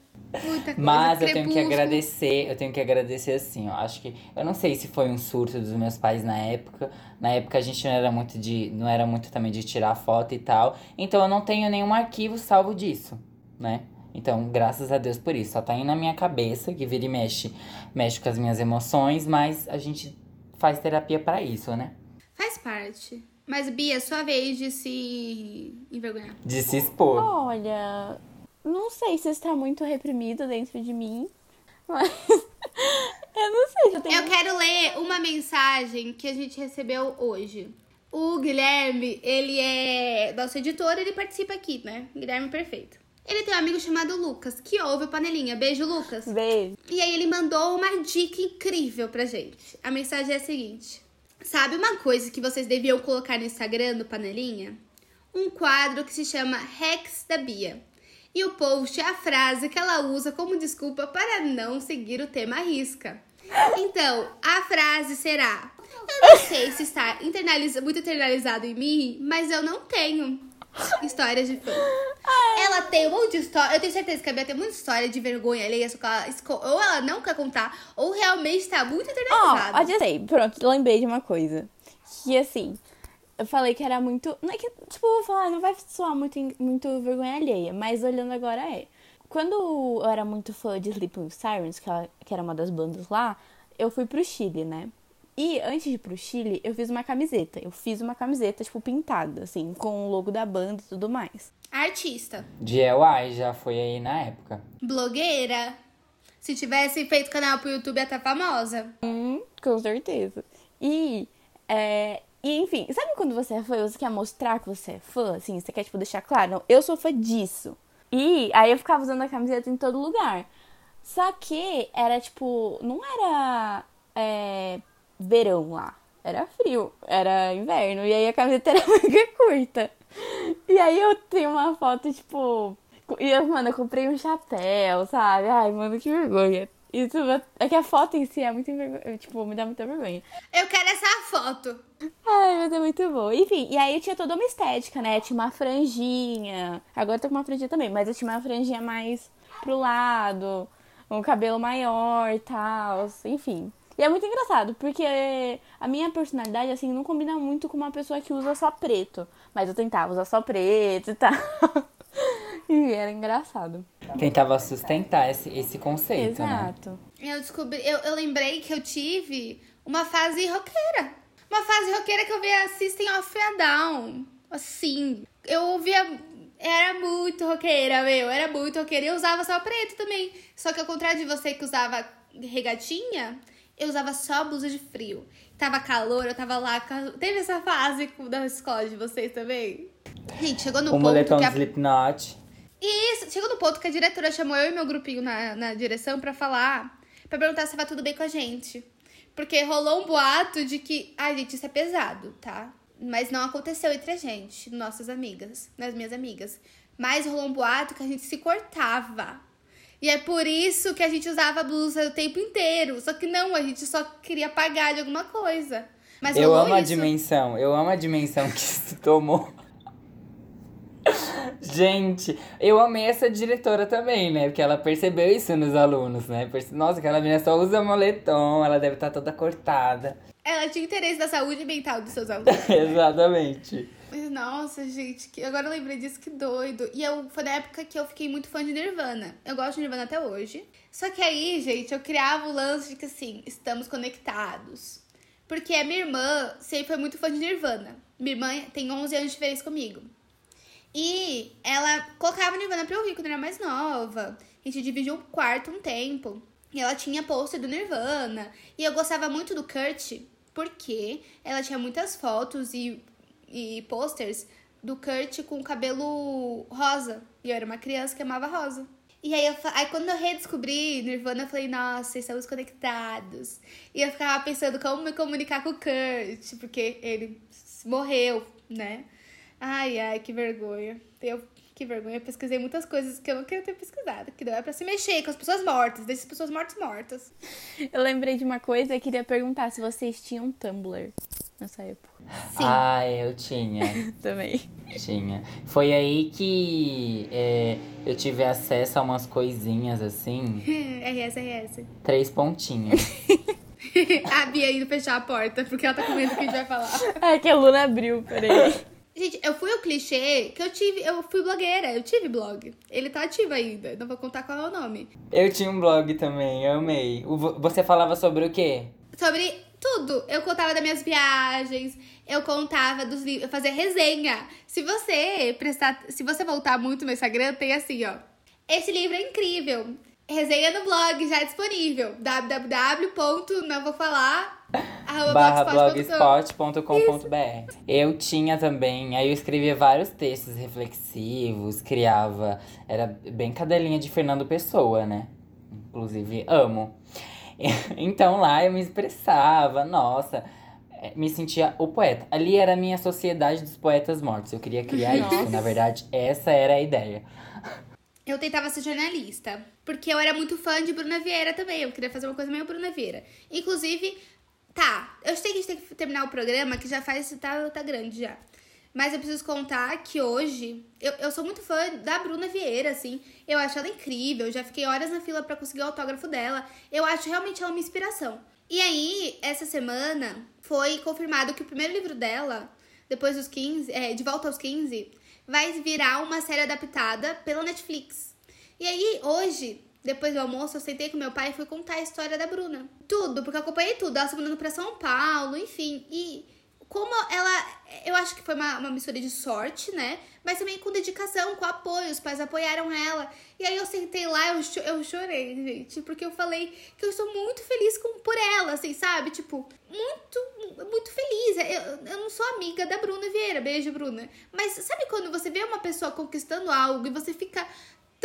Muita coisa. Mas eu tenho que agradecer, eu tenho que agradecer assim, ó. Acho que. Eu não sei se foi um surto dos meus pais na época. Na época a gente não era muito de. não era muito também de tirar foto e tal. Então eu não tenho nenhum arquivo salvo disso, né? Então, graças a Deus por isso. Só tá aí na minha cabeça, que vira e mexe, mexe com as minhas emoções, mas a gente faz terapia pra isso, né? Faz parte. Mas, Bia, sua vez de se envergonhar. De se expor. Olha, não sei se está muito reprimido dentro de mim, <laughs> mas eu não sei se eu tenho. Eu quero ler uma mensagem que a gente recebeu hoje. O Guilherme, ele é nosso editor, ele participa aqui, né? Guilherme Perfeito. Ele tem um amigo chamado Lucas, que ouve o Panelinha. Beijo, Lucas. Beijo. E aí ele mandou uma dica incrível pra gente. A mensagem é a seguinte: Sabe uma coisa que vocês deviam colocar no Instagram do Panelinha? Um quadro que se chama Rex da Bia. E o post é a frase que ela usa como desculpa para não seguir o tema à risca. Então, a frase será: Eu não sei se está internaliza, muito internalizado em mim, mas eu não tenho histórias de fã. <laughs> Ela tem um monte de história. Eu tenho certeza que a Bia tem muita história de vergonha alheia, só que ela esco- ou ela não quer contar, ou realmente tá muito Ó, internalizada. oh, já sei. Pronto, lembrei de uma coisa. Que assim, eu falei que era muito. Não é que, tipo, vou falar, não vai soar muito, muito vergonha alheia, mas olhando agora é. Quando eu era muito fã de Sleeping Sirens, que, ela- que era uma das bandas lá, eu fui pro Chile, né? E antes de ir pro Chile, eu fiz uma camiseta. Eu fiz uma camiseta, tipo, pintada, assim, com o logo da banda e tudo mais. Artista, DIY já foi aí na época. blogueira. Se tivesse feito canal pro YouTube, ia estar famosa. Hum, com certeza. E, é, e, enfim, sabe quando você é fã você quer mostrar que você é fã? Assim, você quer, tipo, deixar claro, não, eu sou fã disso. E aí eu ficava usando a camiseta em todo lugar. Só que era, tipo, não era é, verão lá. Era frio, era inverno. E aí a camiseta era <laughs> manga curta. E aí eu tenho uma foto, tipo. E eu, mano, eu comprei um chapéu, sabe? Ai, mano, que vergonha. Isso é que a foto em si é muito envergonha. Tipo, me dá muita vergonha. Eu quero essa foto. Ai, mas é muito bom. Enfim, e aí eu tinha toda uma estética, né? Tinha uma franjinha. Agora eu tô com uma franjinha também, mas eu tinha uma franjinha mais pro lado, um cabelo maior e tal. Enfim. E é muito engraçado, porque a minha personalidade, assim, não combina muito com uma pessoa que usa só preto. Mas eu tentava usar só preto e tal. <laughs> E era engraçado. Tentava sustentar esse, esse conceito, né? Exato. Eu descobri, eu, eu lembrei que eu tive uma fase roqueira. Uma fase roqueira que eu via System of a Down. Assim, eu ouvia. Era muito roqueira, meu. Era muito roqueira. E eu usava só preto também. Só que ao contrário de você que usava regatinha, eu usava só blusa de frio. Tava calor, eu tava lá. Teve essa fase da escola de vocês também? Gente, chegou no O ponto moletom que a Slipknot. isso, chegou no ponto que a diretora chamou eu e meu grupinho na, na direção pra falar pra perguntar se vai tudo bem com a gente. Porque rolou um boato de que, ai, gente, isso é pesado, tá? Mas não aconteceu entre a gente, nossas amigas, nas minhas amigas. Mas rolou um boato que a gente se cortava. E é por isso que a gente usava blusa o tempo inteiro. Só que não, a gente só queria pagar de alguma coisa. Mas eu amo isso. a dimensão, eu amo a dimensão que isso <laughs> tomou. Gente, eu amei essa diretora também, né? Porque ela percebeu isso nos alunos, né? Nossa, aquela menina só usa moletom, ela deve estar tá toda cortada. Ela tinha interesse da saúde mental dos seus <laughs> alunos. Né? Exatamente. Mas, nossa, gente, que... agora eu lembrei disso, que doido. E eu, foi na época que eu fiquei muito fã de Nirvana. Eu gosto de Nirvana até hoje. Só que aí, gente, eu criava o lance de que assim, estamos conectados. Porque a minha irmã sempre foi muito fã de Nirvana. Minha irmã tem 11 anos de diferença comigo. E ela colocava Nirvana pra ouvir quando era mais nova. A gente dividiu o quarto um tempo. E ela tinha pôster do Nirvana. E eu gostava muito do Kurt, porque ela tinha muitas fotos e, e posters do Kurt com cabelo rosa. E eu era uma criança que amava rosa. E aí, eu, aí quando eu redescobri Nirvana, eu falei, nossa, estamos conectados. E eu ficava pensando como me comunicar com o Kurt, porque ele morreu, né? Ai, ai, que vergonha. Eu, que vergonha. Eu pesquisei muitas coisas que eu não queria ter pesquisado. Que não é pra se mexer com as pessoas mortas. Deixa as pessoas mortas mortas. Eu lembrei de uma coisa e queria perguntar se vocês tinham Tumblr nessa época. Sim. Ah, eu tinha. <laughs> Também. Tinha. Foi aí que é, eu tive acesso a umas coisinhas assim. <laughs> RS, RS. Três pontinhos. <laughs> a Bia indo fechar a porta, porque ela tá com medo que a gente vai falar. É que a Luna abriu, peraí. Gente, eu fui o clichê que eu tive. Eu fui blogueira, eu tive blog. Ele tá ativo ainda, não vou contar qual é o nome. Eu tinha um blog também, eu amei. Você falava sobre o quê? Sobre tudo. Eu contava das minhas viagens, eu contava dos livros, eu fazia resenha. Se você prestar. Se você voltar muito no Instagram, tem assim, ó. Esse livro é incrível. Resenha no blog já disponível. www. não vou falar <laughs> barra blogspot.com.br. Eu tinha também, aí eu escrevia vários textos reflexivos, criava. Era bem cadelinha de Fernando Pessoa, né? Inclusive, amo. <laughs> Então lá eu me expressava, nossa, é, me sentia o poeta. Ali era a minha sociedade dos poetas mortos. Eu queria criar nossa. isso. Na verdade, essa era a ideia. Eu tentava ser jornalista, porque eu era muito fã de Bruna Vieira também. Eu queria fazer uma coisa meio Bruna Vieira. Inclusive, Tá, eu sei que a gente tem que terminar o programa, que já faz. Tá, tá grande já. Mas eu preciso contar que hoje. Eu, eu sou muito fã da Bruna Vieira, assim. Eu acho ela incrível. Já fiquei horas na fila para conseguir o autógrafo dela. Eu acho realmente ela uma inspiração. E aí, essa semana, foi confirmado que o primeiro livro dela, depois dos 15, é, De Volta aos 15, vai virar uma série adaptada pela Netflix. E aí, hoje, depois do almoço, eu sentei com meu pai e fui contar a história da Bruna. Tudo, porque eu acompanhei tudo. Ela se mudando pra São Paulo, enfim. E como ela. Eu acho que foi uma, uma mistura de sorte, né? Mas também com dedicação, com apoio. Os pais apoiaram ela. E aí eu sentei lá, eu, eu chorei, gente. Porque eu falei que eu estou muito feliz com, por ela, assim, sabe? Tipo, muito, muito feliz. Eu, eu não sou amiga da Bruna Vieira. Beijo, Bruna. Mas sabe quando você vê uma pessoa conquistando algo e você fica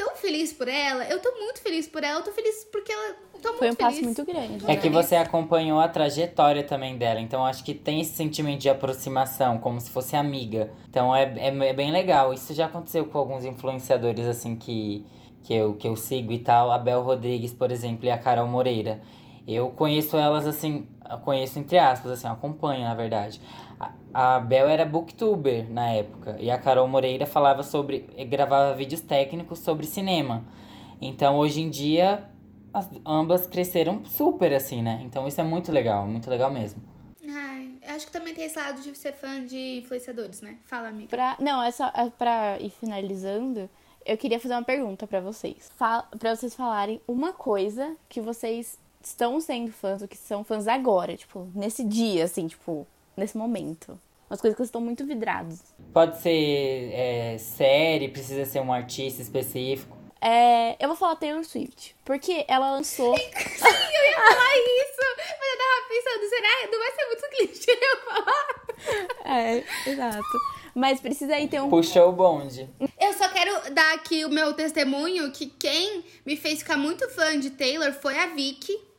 tão feliz por ela. Eu tô muito feliz por ela. Eu tô feliz porque ela. Tô muito Foi um feliz. passo muito grande. É que você acompanhou a trajetória também dela. Então acho que tem esse sentimento de aproximação, como se fosse amiga. Então é, é, é bem legal. Isso já aconteceu com alguns influenciadores assim que, que, eu, que eu sigo e tal. A Bel Rodrigues, por exemplo, e a Carol Moreira. Eu conheço elas assim, conheço entre aspas, assim, acompanho na verdade. A, Bel era booktuber na época e a Carol Moreira falava sobre, gravava vídeos técnicos sobre cinema. Então hoje em dia as, ambas cresceram super assim, né? Então isso é muito legal, muito legal mesmo. Ai, acho que também tem esse lado de ser fã de influenciadores, né? Fala, amiga. Pra, não, é só é pra ir finalizando. Eu queria fazer uma pergunta para vocês. Fala, pra vocês falarem uma coisa que vocês estão sendo fãs, ou que são fãs agora, tipo, nesse dia, assim, tipo, nesse momento. Umas coisas que estão muito vidrados. Pode ser é, série, precisa ser um artista específico. É, eu vou falar Taylor Swift, porque ela lançou. <laughs> Sim, eu ia falar isso, mas eu tava pensando, será? Não vai ser muito clichê eu falar? É, exato. Mas precisa aí ter um. Puxou o bonde. Eu só quero dar aqui o meu testemunho que quem me fez ficar muito fã de Taylor foi a Vicky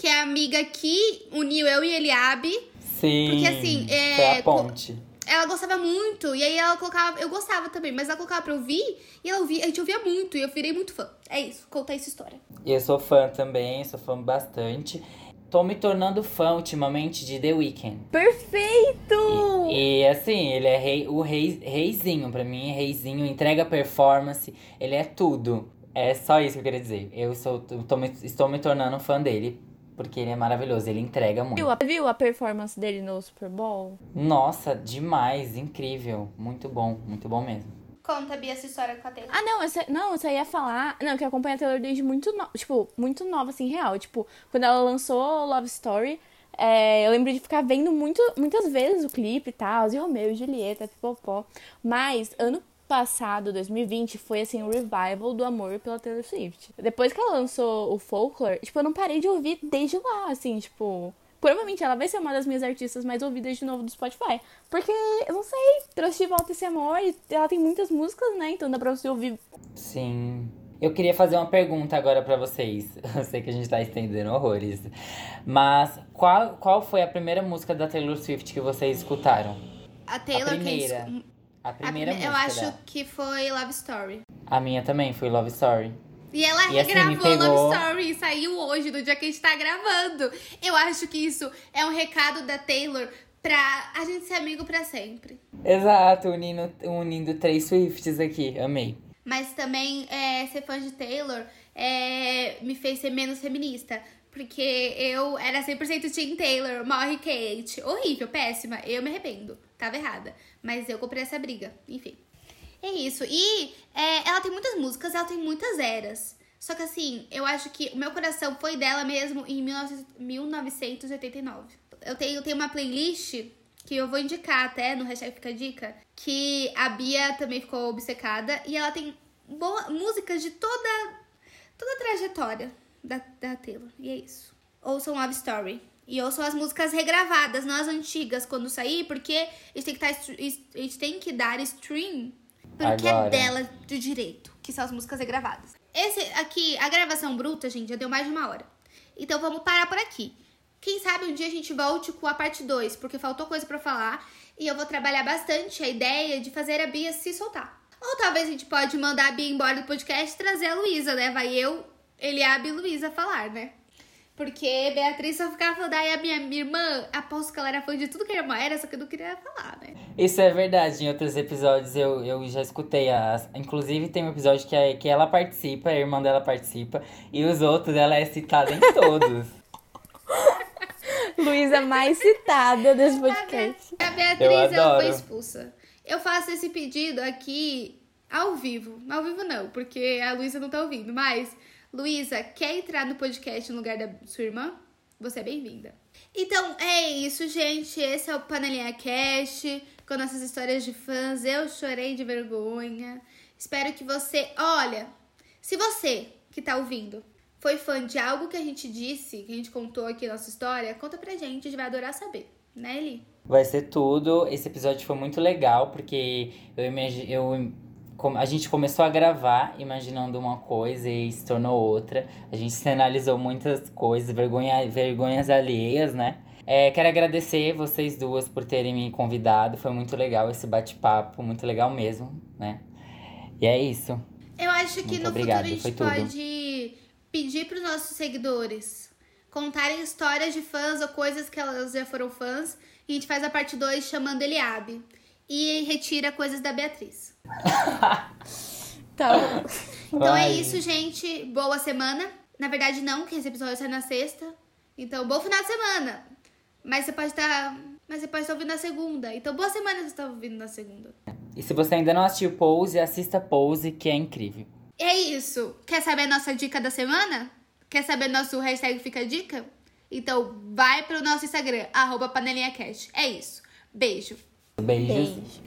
que é a amiga que uniu eu e Eliabe. Sim. Porque, assim, é, Foi a ponte. Ela gostava muito, e aí ela colocava. Eu gostava também, mas ela colocava pra ouvir e ela ouvia, a gente ouvia muito, e eu virei muito fã. É isso, conta essa história. Eu sou fã também, sou fã bastante. Tô me tornando fã ultimamente de The Weeknd. Perfeito! E assim, ele é rei, o rei, reizinho, pra mim, reizinho, entrega performance, ele é tudo. É só isso que eu queria dizer. Eu sou, tô me- estou me tornando fã dele, porque ele é maravilhoso, ele entrega muito. Viu a, viu a performance dele no Super Bowl? Nossa, demais, incrível. Muito bom, muito bom mesmo. Conta, Bia, essa história com a Taylor. Ah, não, eu só, não, eu só ia falar. Não, que eu acompanho a Taylor desde muito nova. Tipo, muito nova, assim, real. Tipo, quando ela lançou Love Story, é, eu lembro de ficar vendo muito, muitas vezes o clipe e tal, e Romeu e Julieta, pipopó. Mas ano passado, 2020, foi assim, um revival do amor pela Taylor Swift. Depois que ela lançou o Folklore, tipo, eu não parei de ouvir desde lá, assim, tipo. Provavelmente ela vai ser uma das minhas artistas mais ouvidas de novo do Spotify. Porque, eu não sei, trouxe de volta esse amor e ela tem muitas músicas, né? Então dá pra você ouvir Sim. Eu queria fazer uma pergunta agora pra vocês. <laughs> Eu sei que a gente tá estendendo horrores. Mas qual, qual foi a primeira música da Taylor Swift que vocês escutaram? A Taylor a primeira. que A a primeira prime- música Eu acho dela. que foi Love Story. A minha também foi Love Story. E ela E assim, regravou pegou- Love Story, saiu hoje, no dia que a gente tá gravando. Eu acho que isso é um recado da Taylor pra a gente ser amigo pra sempre. Exato, unindo, unindo três Swifts aqui. Amei. Mas também é, ser fã de Taylor é, me fez ser menos feminista. Porque eu era 100% Team Taylor, morre Kate. Horrível, péssima. Eu me arrependo. Tava errada. Mas eu comprei essa briga. Enfim. É isso. E é, ela tem muitas músicas, ela tem muitas eras. Só que assim, eu acho que o meu coração foi dela mesmo em 19 1989. Eu tenho, tenho uma playlist que eu vou indicar até no hashtag Fica Dica, que a Bia também ficou obcecada e ela tem boa, músicas de toda, toda a trajetória da, da Taylor. E é isso. Ouçam Love Story. E ouçam as músicas regravadas, não as antigas, quando sair, porque a gente tem que, tá, a gente tem que dar stream porque Agora. é dela de direito, que são as músicas regravadas. Esse aqui, a gravação bruta, gente, já deu mais de uma hora. Então vamos parar por aqui. Quem sabe um dia a gente volte com a parte 2, porque faltou coisa pra falar e eu vou trabalhar bastante a ideia de fazer a Bia se soltar. Ou talvez a gente pode mandar a Bia embora do podcast e trazer a Luísa, né? Vai eu, Eliabe e Luísa falar, né? Porque Beatriz só ficava falando, ai, a minha, minha irmã, aposto que ela era fã de tudo que a irmã era, só que eu não queria falar, né? Isso é verdade, em outros episódios eu, eu já escutei as. Inclusive tem um episódio que, é, que ela participa, a irmã dela participa, e os outros ela é citada em todos. <laughs> Luísa mais citada desse podcast. A Beatriz Eu ela foi adoro. expulsa. Eu faço esse pedido aqui ao vivo. Ao vivo não, porque a Luísa não tá ouvindo. Mas, Luísa, quer entrar no podcast no lugar da sua irmã? Você é bem-vinda. Então, é isso, gente. Esse é o Panelinha Cast, com nossas histórias de fãs. Eu chorei de vergonha. Espero que você... Olha, se você que tá ouvindo foi fã de algo que a gente disse, que a gente contou aqui nossa história, conta pra gente. A gente vai adorar saber. Né, Eli? Vai ser tudo. Esse episódio foi muito legal, porque eu, imagi- eu a gente começou a gravar imaginando uma coisa e se tornou outra. A gente analisou muitas coisas, vergonha, vergonhas alheias, né? É, quero agradecer vocês duas por terem me convidado. Foi muito legal esse bate-papo, muito legal mesmo, né? E é isso. Eu acho que Muito no obrigado, futuro a gente pode pedir para os nossos seguidores contarem histórias de fãs ou coisas que elas já foram fãs. E a gente faz a parte 2 chamando Eliabe. E retira coisas da Beatriz. <laughs> Tá bom. Então é isso, gente. Boa semana. Na verdade, não, que esse episódio sai na sexta. Então, bom final de semana. Mas você pode estar. Mas você pode estar ouvindo na segunda. Então, boa semana se você está ouvindo na segunda. E se você ainda não assistiu Pose, assista Pose, que é incrível. É isso. Quer saber a nossa dica da semana? Quer saber nosso hashtag Fica a Dica? Então vai pro nosso Instagram, arroba panelinhacast. É isso. Beijo. Beijos. Beijo.